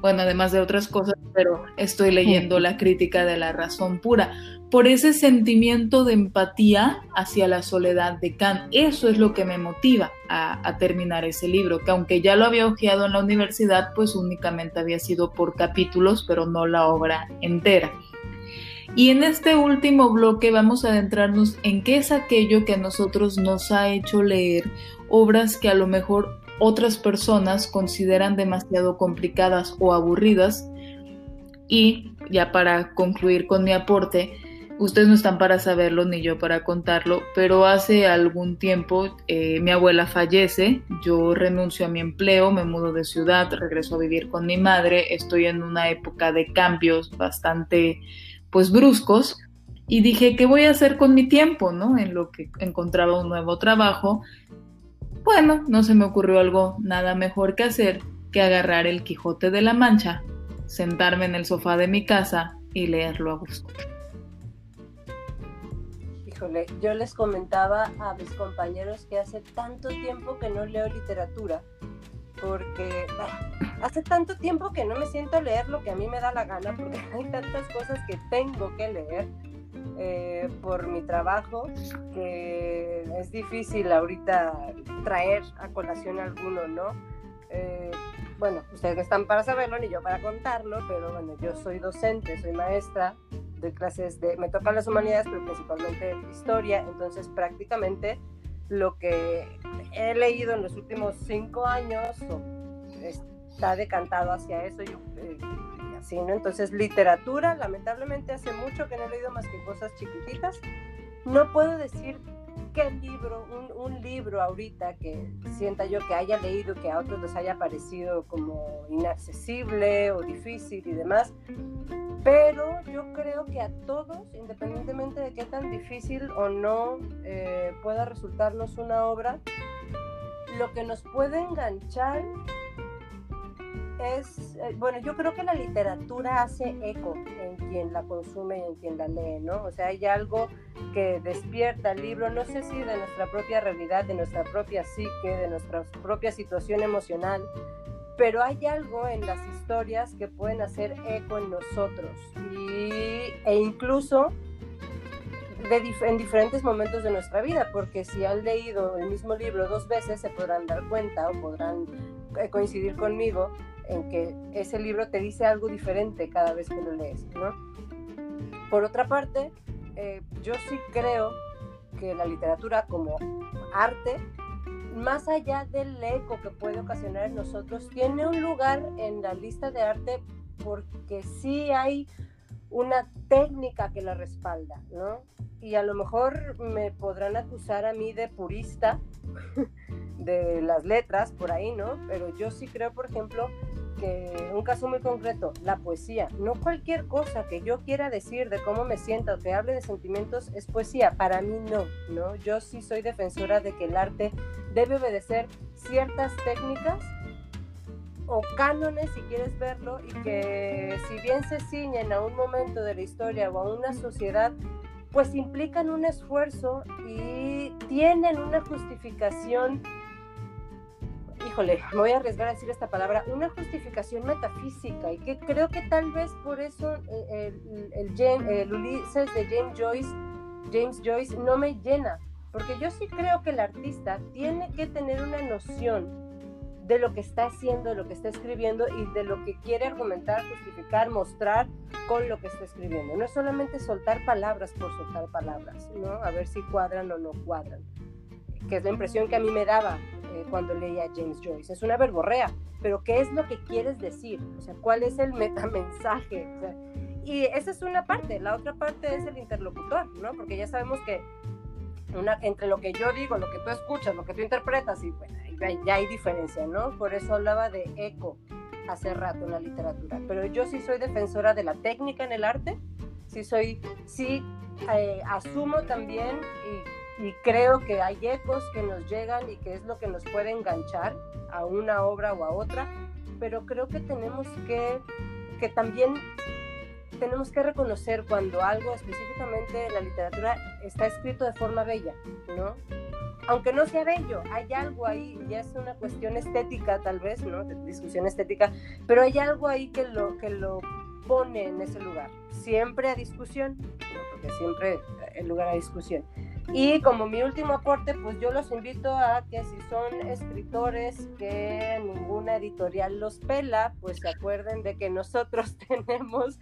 Speaker 2: Bueno, además de otras cosas, pero estoy leyendo la crítica de la razón pura. Por ese sentimiento de empatía hacia la soledad de Kant. Eso es lo que me motiva a, a terminar ese libro, que aunque ya lo había hojeado en la universidad, pues únicamente había sido por capítulos, pero no la obra entera. Y en este último bloque vamos a adentrarnos en qué es aquello que a nosotros nos ha hecho leer obras que a lo mejor otras personas consideran demasiado complicadas o aburridas. Y ya para concluir con mi aporte, ustedes no están para saberlo ni yo para contarlo, pero hace algún tiempo eh, mi abuela fallece, yo renuncio a mi empleo, me mudo de ciudad, regreso a vivir con mi madre, estoy en una época de cambios bastante pues bruscos y dije, ¿qué voy a hacer con mi tiempo? ¿no? En lo que encontraba un nuevo trabajo. Bueno, no se me ocurrió algo nada mejor que hacer que agarrar el Quijote de la Mancha, sentarme en el sofá de mi casa y leerlo a gusto.
Speaker 3: Híjole, yo les comentaba a mis compañeros que hace tanto tiempo que no leo literatura porque hace tanto tiempo que no me siento a leer lo que a mí me da la gana, porque [laughs] hay tantas cosas que tengo que leer eh, por mi trabajo que es difícil ahorita traer a colación alguno, ¿no? Eh, bueno, ustedes no están para saberlo ni yo para contarlo, pero bueno, yo soy docente, soy maestra, de clases de, me tocan las humanidades, pero principalmente historia, entonces prácticamente lo que he leído en los últimos cinco años está decantado hacia eso eh, y, así, ¿no? Entonces, literatura, lamentablemente hace mucho que no he leído más que cosas chiquititas. No puedo decir qué libro, un, un, libro ahorita que sienta yo que haya leído, que a otros les haya parecido como inaccesible o difícil y demás, pero yo creo que a todos, independientemente de qué tan difícil o no eh, pueda resultarnos una obra, lo que nos puede enganchar es, eh, bueno, yo creo que la literatura hace eco en quien la consume y en quien la lee, ¿no? O sea, hay algo que despierta el libro, no sé si de nuestra propia realidad, de nuestra propia psique, de nuestra propia situación emocional, pero hay algo en las historias que pueden hacer eco en nosotros y, e incluso en diferentes momentos de nuestra vida, porque si han leído el mismo libro dos veces se podrán dar cuenta o podrán eh, coincidir conmigo en que ese libro te dice algo diferente cada vez que lo lees, ¿no? Por otra parte, eh, yo sí creo que la literatura como arte más allá del eco que puede ocasionar en nosotros, tiene un lugar en la lista de arte porque sí hay una técnica que la respalda, ¿no? Y a lo mejor me podrán acusar a mí de purista [laughs] de las letras por ahí, ¿no? Pero yo sí creo, por ejemplo, que un caso muy concreto, la poesía, no cualquier cosa que yo quiera decir de cómo me siento que hable de sentimientos es poesía, para mí no, ¿no? Yo sí soy defensora de que el arte debe obedecer ciertas técnicas o cánones, si quieres verlo, y que si bien se ciñen a un momento de la historia o a una sociedad, pues implican un esfuerzo y tienen una justificación híjole, me voy a arriesgar a decir esta palabra, una justificación metafísica y que creo que tal vez por eso eh, el, el, Ulises de James Joyce, James Joyce no me llena, porque yo sí creo que el artista tiene que tener una noción de lo que está haciendo, de lo que está escribiendo y de lo que quiere argumentar, justificar, mostrar con lo que está escribiendo. No es solamente soltar palabras por soltar palabras, ¿no? A ver si cuadran o no cuadran, que es la impresión que a mí me daba eh, cuando leía James Joyce. Es una verborrea, pero ¿qué es lo que quieres decir? O sea, ¿cuál es el [laughs] metamensaje? Y esa es una parte, la otra parte es el interlocutor, ¿no? Porque ya sabemos que una, entre lo que yo digo, lo que tú escuchas, lo que tú interpretas, y bueno, ya hay diferencia, ¿no? Por eso hablaba de eco hace rato en la literatura. Pero yo sí soy defensora de la técnica en el arte, sí soy, sí eh, asumo también y, y, creo que hay ecos que nos llegan y que es lo que nos puede enganchar a una obra o a otra, pero creo que tenemos que, que también tenemos que reconocer cuando algo específicamente en la literatura está escrito de forma bella, ¿no? Aunque no sea bello, hay algo ahí, ya es una cuestión estética tal vez, ¿no? De discusión estética, pero hay algo ahí que lo, que lo pone en ese lugar, siempre a discusión, porque siempre el lugar a discusión. Y como mi último aporte, pues yo los invito a que si son escritores que ninguna editorial los pela, pues se acuerden de que nosotros [laughs] tenemos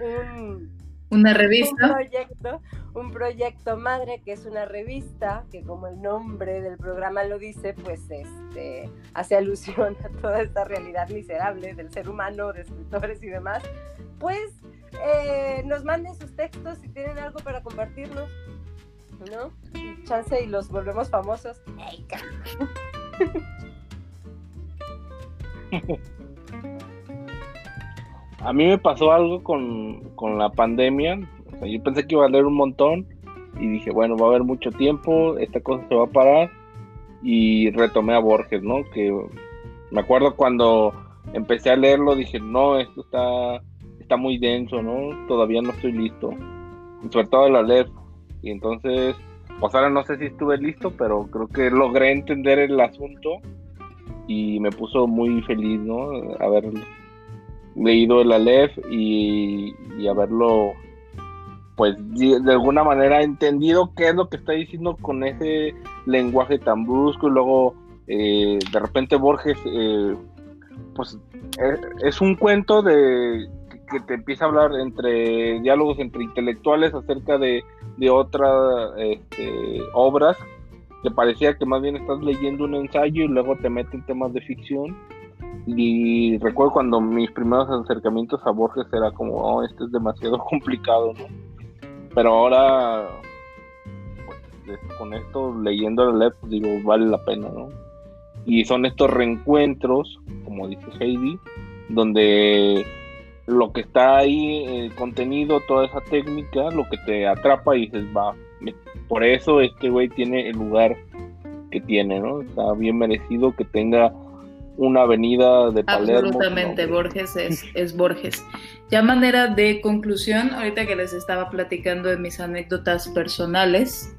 Speaker 3: un,
Speaker 2: una revista.
Speaker 3: Un proyecto, un proyecto madre que es una revista que como el nombre del programa lo dice, pues este, hace alusión a toda esta realidad miserable del ser humano, de escritores y demás. Pues eh, nos manden sus textos si tienen algo para compartirnos, ¿no? Y chance y los volvemos famosos. [laughs]
Speaker 4: a mí me pasó algo con, la pandemia. yo pensé que iba a leer un montón y dije, bueno, va a haber mucho tiempo, esta cosa se va a parar. Y retomé a Borges, ¿no? Que me acuerdo cuando empecé a leerlo, dije, no, esto está, está muy denso, ¿no? Todavía no estoy listo. Y sobre todo la leer. Y entonces, pues ahora no sé si estuve listo, pero creo que logré entender el asunto y me puso muy feliz, ¿no? A ver leído el Aleph y, haberlo, pues de alguna manera entendido qué es lo que está diciendo con ese lenguaje tan brusco y luego eh, de repente Borges, eh, pues e, es, un cuento de que te empieza a hablar entre diálogos entre intelectuales acerca de, de otras este, obras que parecía que más bien estás leyendo un ensayo y luego te meten temas de ficción y recuerdo cuando mis primeros acercamientos a Borges era como, oh, esto es demasiado [laughs] complicado, ¿no? Pero ahora, pues, con esto, leyendo el LEP, digo, vale la pena, ¿no? Y son estos reencuentros, como dice Heidi, donde lo que está ahí, el contenido, toda esa técnica, lo que te atrapa y dices, va, por eso este güey tiene el lugar que tiene, ¿no? Está bien merecido que tenga una avenida de Palermo.
Speaker 2: Absolutamente, Borges es, es Borges. Ya manera de conclusión, ahorita que les estaba platicando de mis anécdotas personales,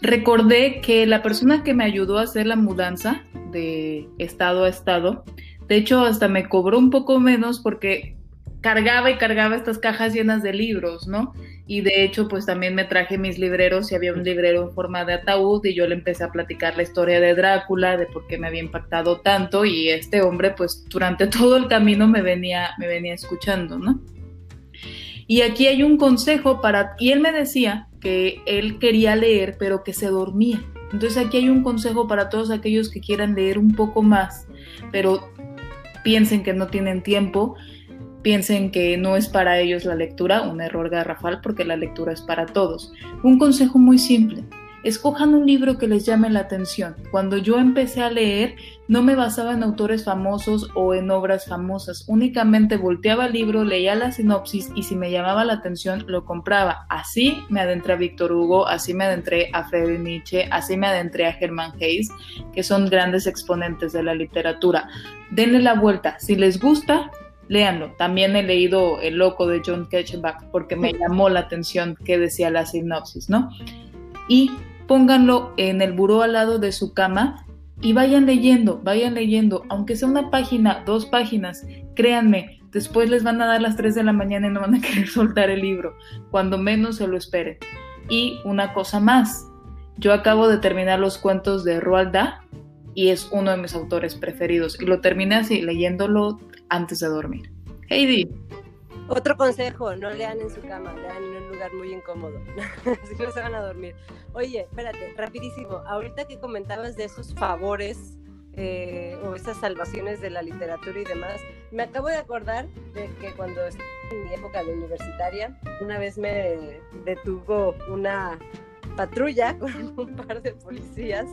Speaker 2: recordé que la persona que me ayudó a hacer la mudanza de estado a estado, de hecho hasta me cobró un poco menos porque cargaba y cargaba estas cajas llenas de libros, ¿no? Y de hecho, pues también me traje mis libreros y había un librero en forma de ataúd y yo le empecé a platicar la historia de Drácula, de por qué me había impactado tanto y este hombre, pues durante [laughs] todo el camino me venía, me venía escuchando, ¿no? Y aquí hay un consejo para, y él me decía que él quería leer, pero que se dormía. Entonces aquí hay un consejo para todos aquellos que quieran leer un poco más, pero piensen que no tienen tiempo piensen que no es para ellos la lectura, un error garrafal porque la lectura es para todos. Un consejo muy simple, escojan un libro que les llame la atención. Cuando yo empecé a leer, no me basaba en autores famosos o en obras famosas, únicamente volteaba el libro, leía la sinopsis y si me llamaba la atención lo compraba. Así me adentré a Víctor Hugo, así me adentré a Friedrich Nietzsche, así me adentré a Hermann Hayes, que son grandes exponentes de la literatura. Denle la vuelta, si les gusta, léanlo. También he leído El Loco de John Ketchback porque me llamó la atención que decía la sinopsis, ¿no? Y pónganlo en el buró al lado de su cama y vayan leyendo, vayan leyendo, aunque sea una página, dos páginas, créanme, después les van a dar las 3 de la mañana y no van a [laughs] querer soltar el libro, cuando menos se lo esperen. Y una cosa más, yo acabo de terminar los cuentos de Roald Dahl y es uno de mis autores preferidos y lo terminé así leyéndolo antes de dormir. Heidi.
Speaker 3: Otro consejo, no lean en su cama, lean en un lugar muy incómodo, [laughs] si no se van a dormir. Oye, espérate, rapidísimo, ahorita que comentabas de esos favores eh, o esas salvaciones de la literatura y demás. Me acabo de acordar de que cuando estaba en mi época de universitaria, una vez me detuvo una patrulla [laughs] con un par de policías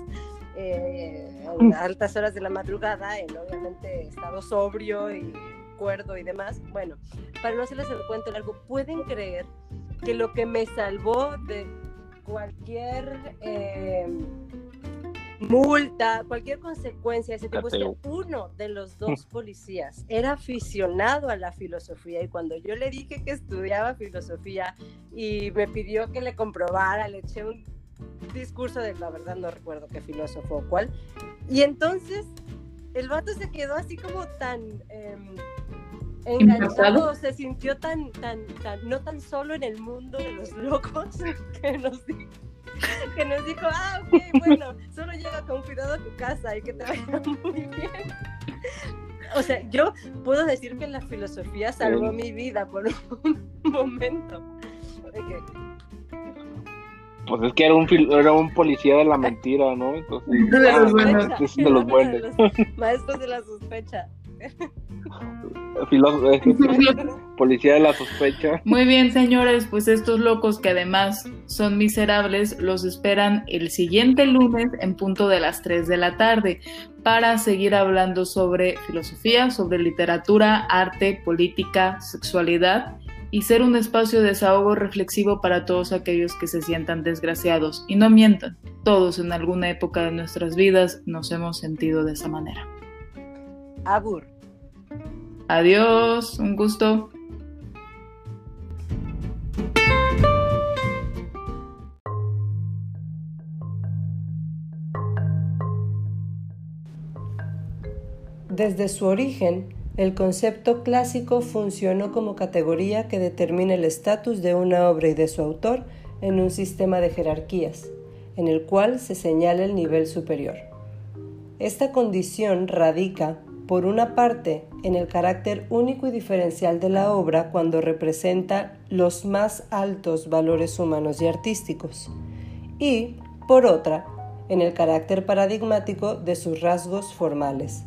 Speaker 3: eh, a altas horas de la madrugada, él obviamente estado sobrio y cuerdo y demás. Bueno, para no hacerles el cuento largo, ¿pueden creer que lo que me salvó de cualquier... Eh, multa, cualquier consecuencia de ese tipo, es que uno de los dos policías era aficionado a la filosofía y cuando yo le dije que estudiaba filosofía y me pidió que le comprobara, le eché un discurso de, la verdad no recuerdo qué filósofo o cuál, y entonces el vato se quedó así como tan... Eh, enganchado, se sintió tan, tan, tan, no tan solo en el mundo de los locos [laughs] que nos dijo que nos dijo, ah, ok, bueno, solo llega con cuidado a tu casa y que te vaya [laughs] muy bien. O sea, yo puedo decir que la filosofía salvó mi vida por [laughs] un momento.
Speaker 4: Pues es que era un, era un policía de la mentira, ¿no? Entonces,
Speaker 3: de, de los buenos. Maestros de la sospecha. [laughs]
Speaker 4: Policía de la sospecha.
Speaker 2: Muy bien, señores, pues estos locos que además son miserables los esperan el siguiente lunes en punto de las 3 de la tarde para seguir hablando sobre filosofía, sobre literatura, arte, política, sexualidad y ser un espacio de desahogo reflexivo para todos aquellos que se sientan desgraciados. Y no mientan, todos en alguna época de nuestras vidas nos hemos sentido de esa manera.
Speaker 3: Abur.
Speaker 2: Adiós, un gusto.
Speaker 3: Desde su origen, el concepto clásico funcionó como categoría que determina el estatus de una obra y de su autor en un sistema de jerarquías, en el cual se señala el nivel superior. Esta condición radica por una parte, en el carácter único y diferencial de la obra cuando representa los más altos valores humanos y artísticos, y, por otra, en el carácter paradigmático de sus rasgos formales.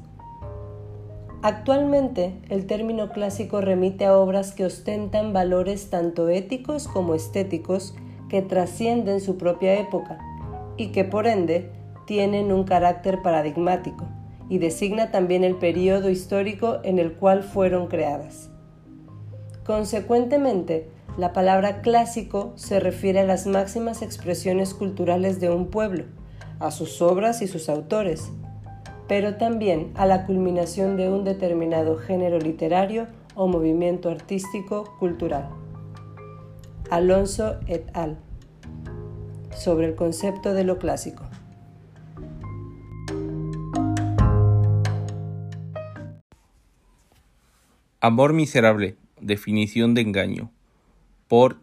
Speaker 3: Actualmente, el término clásico remite a obras que ostentan valores tanto éticos como estéticos que trascienden su propia época y que por ende tienen un carácter paradigmático y designa también el periodo histórico en el cual fueron creadas. Consecuentemente, la palabra clásico se refiere a las máximas expresiones culturales de un pueblo, a sus obras y sus autores, pero también a la culminación de un determinado género literario o movimiento artístico cultural. Alonso et al. Sobre el concepto de lo clásico.
Speaker 6: Amor miserable, definición de engaño, por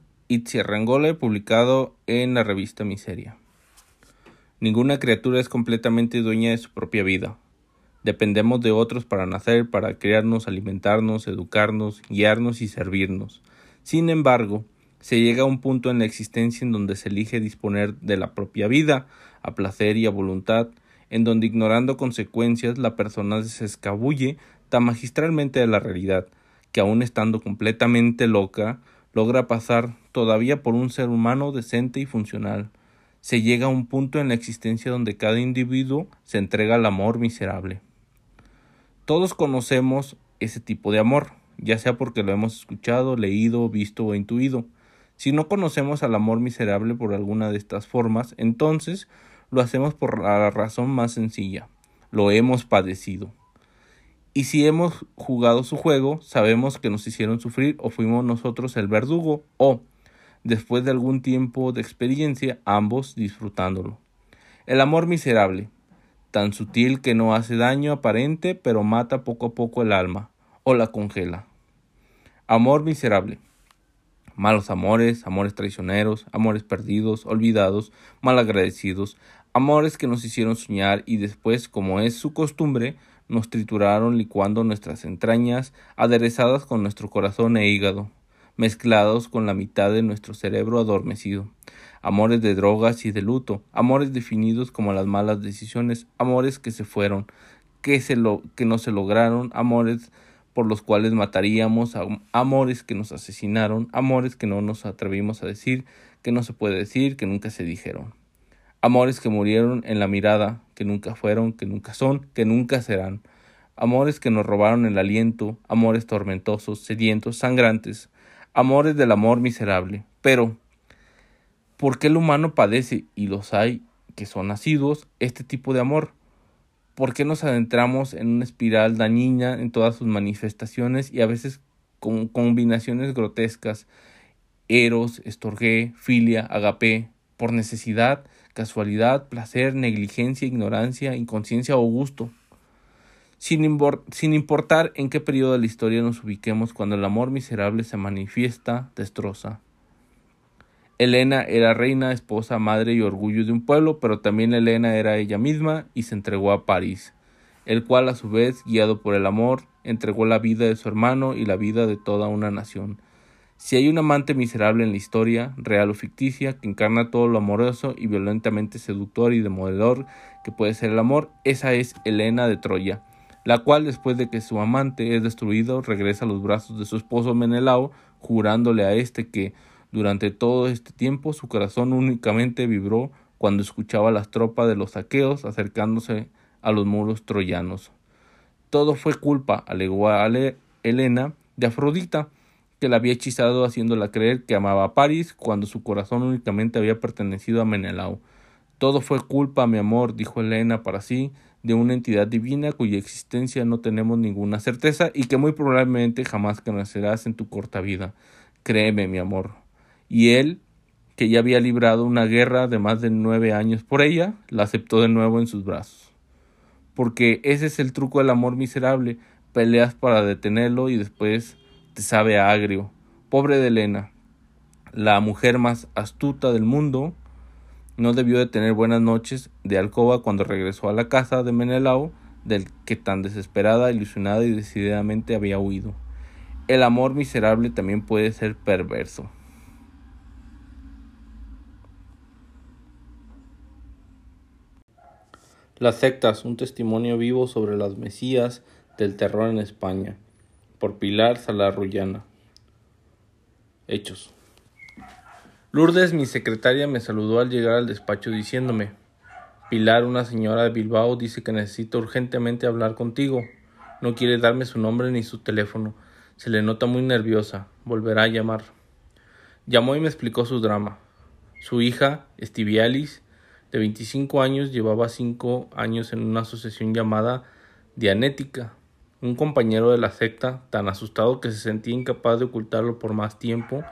Speaker 6: Rangole, publicado en la revista Miseria. Ninguna criatura es completamente dueña de su propia vida. Dependemos de otros para nacer, para criarnos, alimentarnos, educarnos, guiarnos y servirnos. Sin embargo, se llega a un punto en la existencia en donde se elige disponer de la propia vida, a placer y a voluntad, en donde ignorando consecuencias la persona se escabulle tan magistralmente de la realidad, que aun estando completamente loca, logra pasar todavía por un ser humano decente y funcional. Se llega a un punto en la existencia donde cada individuo se entrega al amor miserable. Todos conocemos ese tipo de amor, ya sea porque lo hemos escuchado, leído, visto o intuido. Si no conocemos al amor miserable por alguna de estas formas, entonces lo hacemos por la razón más sencilla. Lo hemos padecido. Y si hemos jugado su juego, sabemos que nos hicieron sufrir o fuimos nosotros el verdugo o, después de algún tiempo de experiencia, ambos disfrutándolo. El amor miserable, tan sutil que no hace daño aparente, pero mata poco a poco el alma o la congela. Amor miserable. Malos amores, amores traicioneros, amores perdidos, olvidados, malagradecidos, amores que nos hicieron soñar y después, como es su costumbre, nos trituraron licuando nuestras entrañas, aderezadas con nuestro corazón e hígado, mezclados con la mitad de nuestro cerebro adormecido. Amores de drogas y de luto, amores definidos como las malas decisiones, amores que se fueron, que, se lo, que no se lograron, amores por los cuales mataríamos, amores que nos asesinaron, amores que no nos atrevimos a decir, que no se puede decir, que nunca se dijeron. Amores que murieron en la mirada, que nunca fueron, que nunca son, que nunca serán. Amores que nos robaron el aliento, amores tormentosos, sedientos, sangrantes, amores del amor miserable. Pero, ¿por qué el humano padece, y los hay que son asiduos, este tipo de amor? ¿Por qué nos adentramos en una espiral dañina en todas sus manifestaciones y a veces con combinaciones grotescas? Eros, estorgué, filia, agapé, por necesidad, casualidad, placer, negligencia, ignorancia, inconsciencia o gusto. Sin, importar en qué periodo de la historia nos ubiquemos cuando el amor miserable se manifiesta, destroza. Elena era reina, esposa, madre y orgullo de un pueblo, pero también Elena era ella misma y se entregó a París, el cual a su vez, guiado por el amor, entregó la vida de su hermano y la vida de toda una nación. Si hay un amante miserable en la historia, real o ficticia, que encarna todo lo amoroso y violentamente seductor y demoledor que puede ser el amor, esa es Elena de Troya, la cual después de que su amante es destruido regresa a los brazos de su esposo Menelao, jurándole a éste que, durante todo este tiempo su corazón únicamente vibró cuando escuchaba las tropas de los saqueos acercándose a los muros troyanos. Todo fue culpa, alegó a Helena, de Afrodita, que la había hechizado haciéndola creer que amaba a París cuando su corazón únicamente había pertenecido a Menelao. Todo fue culpa, mi amor, dijo Helena para sí, de una entidad divina cuya existencia no tenemos ninguna certeza y que muy probablemente jamás conocerás en tu corta vida. Créeme, mi amor y él, que ya había librado una guerra de más de nueve años por ella, la aceptó de nuevo en sus brazos. Porque ese es el truco del amor miserable, peleas para detenerlo y después te sabe a agrio. Pobre de Elena, la mujer más astuta del mundo, no debió de tener buenas noches de alcoba cuando regresó a la casa de Menelao, del que tan desesperada, ilusionada y decididamente había huido. El amor miserable también puede ser perverso. Las sectas, un testimonio vivo sobre las mesías del terror en España, por Pilar Salarrullana. Hechos. Lourdes, mi secretaria, me saludó al llegar al despacho diciéndome Pilar, una señora de Bilbao, dice que necesita urgentemente hablar contigo. No quiere darme su nombre ni su teléfono. Se le nota muy nerviosa. Volverá a llamar. Llamó y me explicó su drama. Su hija, Estivialis, de 25 años, llevaba 5 años en una asociación llamada Dianética. Un compañero de la secta, tan asustado que se sentía incapaz de ocultarlo por más tiempo,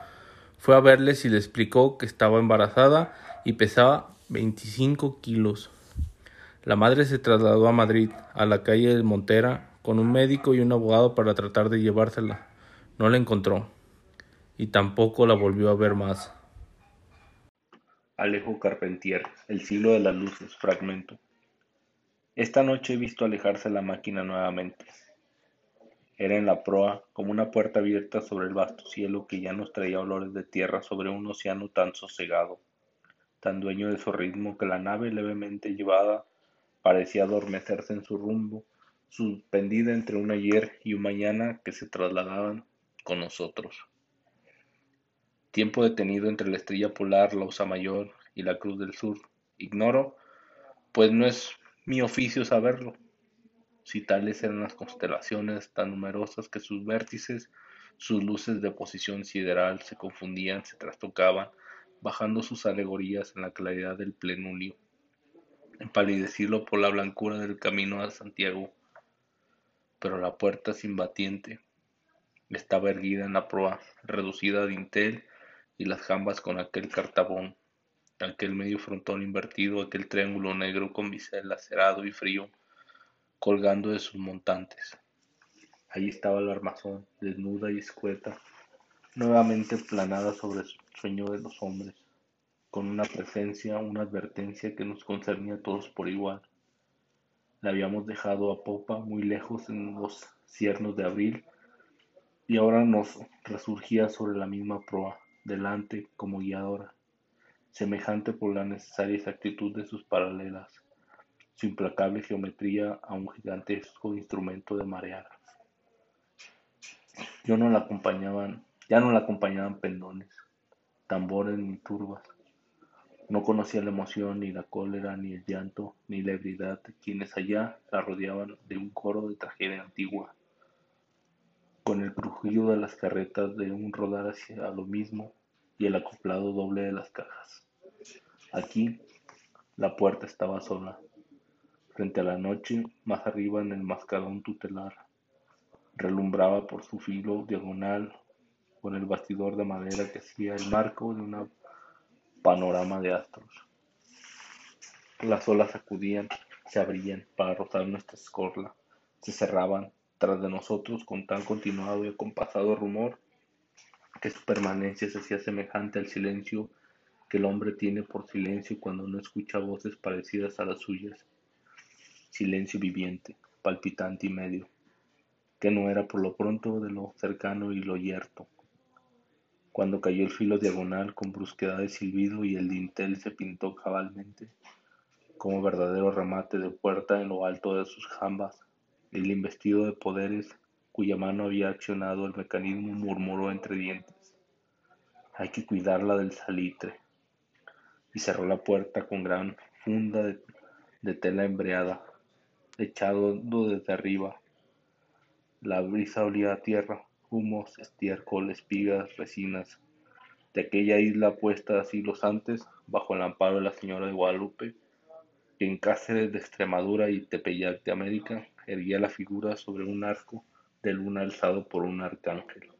Speaker 6: fue a verles y le explicó que estaba embarazada y pesaba 25 kilos. La madre se trasladó a Madrid, a la calle de Montera, con un médico y un abogado para tratar de llevársela. No la encontró y tampoco la volvió a ver más.
Speaker 7: Alejo Carpentier, El siglo de las luces, fragmento. Esta noche he visto alejarse la máquina nuevamente. Era en la proa como una puerta abierta sobre el vasto cielo que ya nos traía olores de tierra sobre un océano tan sosegado, tan dueño de su ritmo que la nave levemente llevada parecía adormecerse en su rumbo, suspendida entre un ayer y un mañana que se trasladaban con nosotros. Tiempo detenido entre la estrella polar, la Osa Mayor y la Cruz del Sur. Ignoro, pues no es mi oficio saberlo. Si tales eran las constelaciones tan numerosas que sus vértices, sus luces de posición sideral se confundían, se trastocaban, bajando sus alegorías en la claridad del plenulio, empalidecido por la blancura del camino a Santiago. Pero la puerta sin batiente estaba erguida en la proa, reducida a dintel y las jambas con aquel cartabón, aquel medio frontón invertido, aquel triángulo negro con bisel lacerado y frío, colgando de sus montantes. Allí estaba la armazón, desnuda y escueta, nuevamente planada sobre el sueño de los hombres, con una presencia, una advertencia que nos concernía a todos por igual. La habíamos dejado a popa muy lejos en los ciernos de abril y ahora nos resurgía sobre la misma proa delante como guiadora, semejante por la necesaria exactitud de sus paralelas.
Speaker 6: Su implacable geometría a un gigantesco instrumento de marear. Yo no la acompañaban, ya no la acompañaban pendones, tambores ni turbas. No conocía la emoción, ni la cólera, ni el llanto, ni la ebriedad de quienes allá la rodeaban de un coro de tragedia antigua, con el crujido de las carretas de un rodar hacia lo mismo y el acoplado doble de las cajas. Aquí la puerta estaba sola, frente a la noche, más arriba en el mascarón tutelar. Relumbraba por su filo diagonal con el bastidor de madera que hacía el marco de un panorama de astros. Las olas sacudían, se abrían para rozar nuestra escorla, se cerraban tras de nosotros con tan continuado y acompasado rumor que su permanencia se hacía semejante al silencio que el hombre tiene por silencio cuando no escucha voces parecidas a las suyas. Silencio viviente, palpitante y medio, que no era por lo pronto de lo cercano y lo yerto. Cuando cayó el filo diagonal con brusquedad de silbido y el dintel se pintó cabalmente, como verdadero remate de puerta en lo alto de sus jambas, el investido de poderes cuya mano había accionado el mecanismo murmuró entre dientes. Hay que cuidarla del salitre y cerró la puerta con gran funda de, tela embreada, echado desde arriba. La brisa olía a tierra, humos, estiércol, espigas, resinas, de aquella isla puesta siglos antes bajo el amparo de la señora de Guadalupe, que en Cáceres de Extremadura y Tepeyac de América erguía la figura sobre un arco de luna alzado por un arcángel.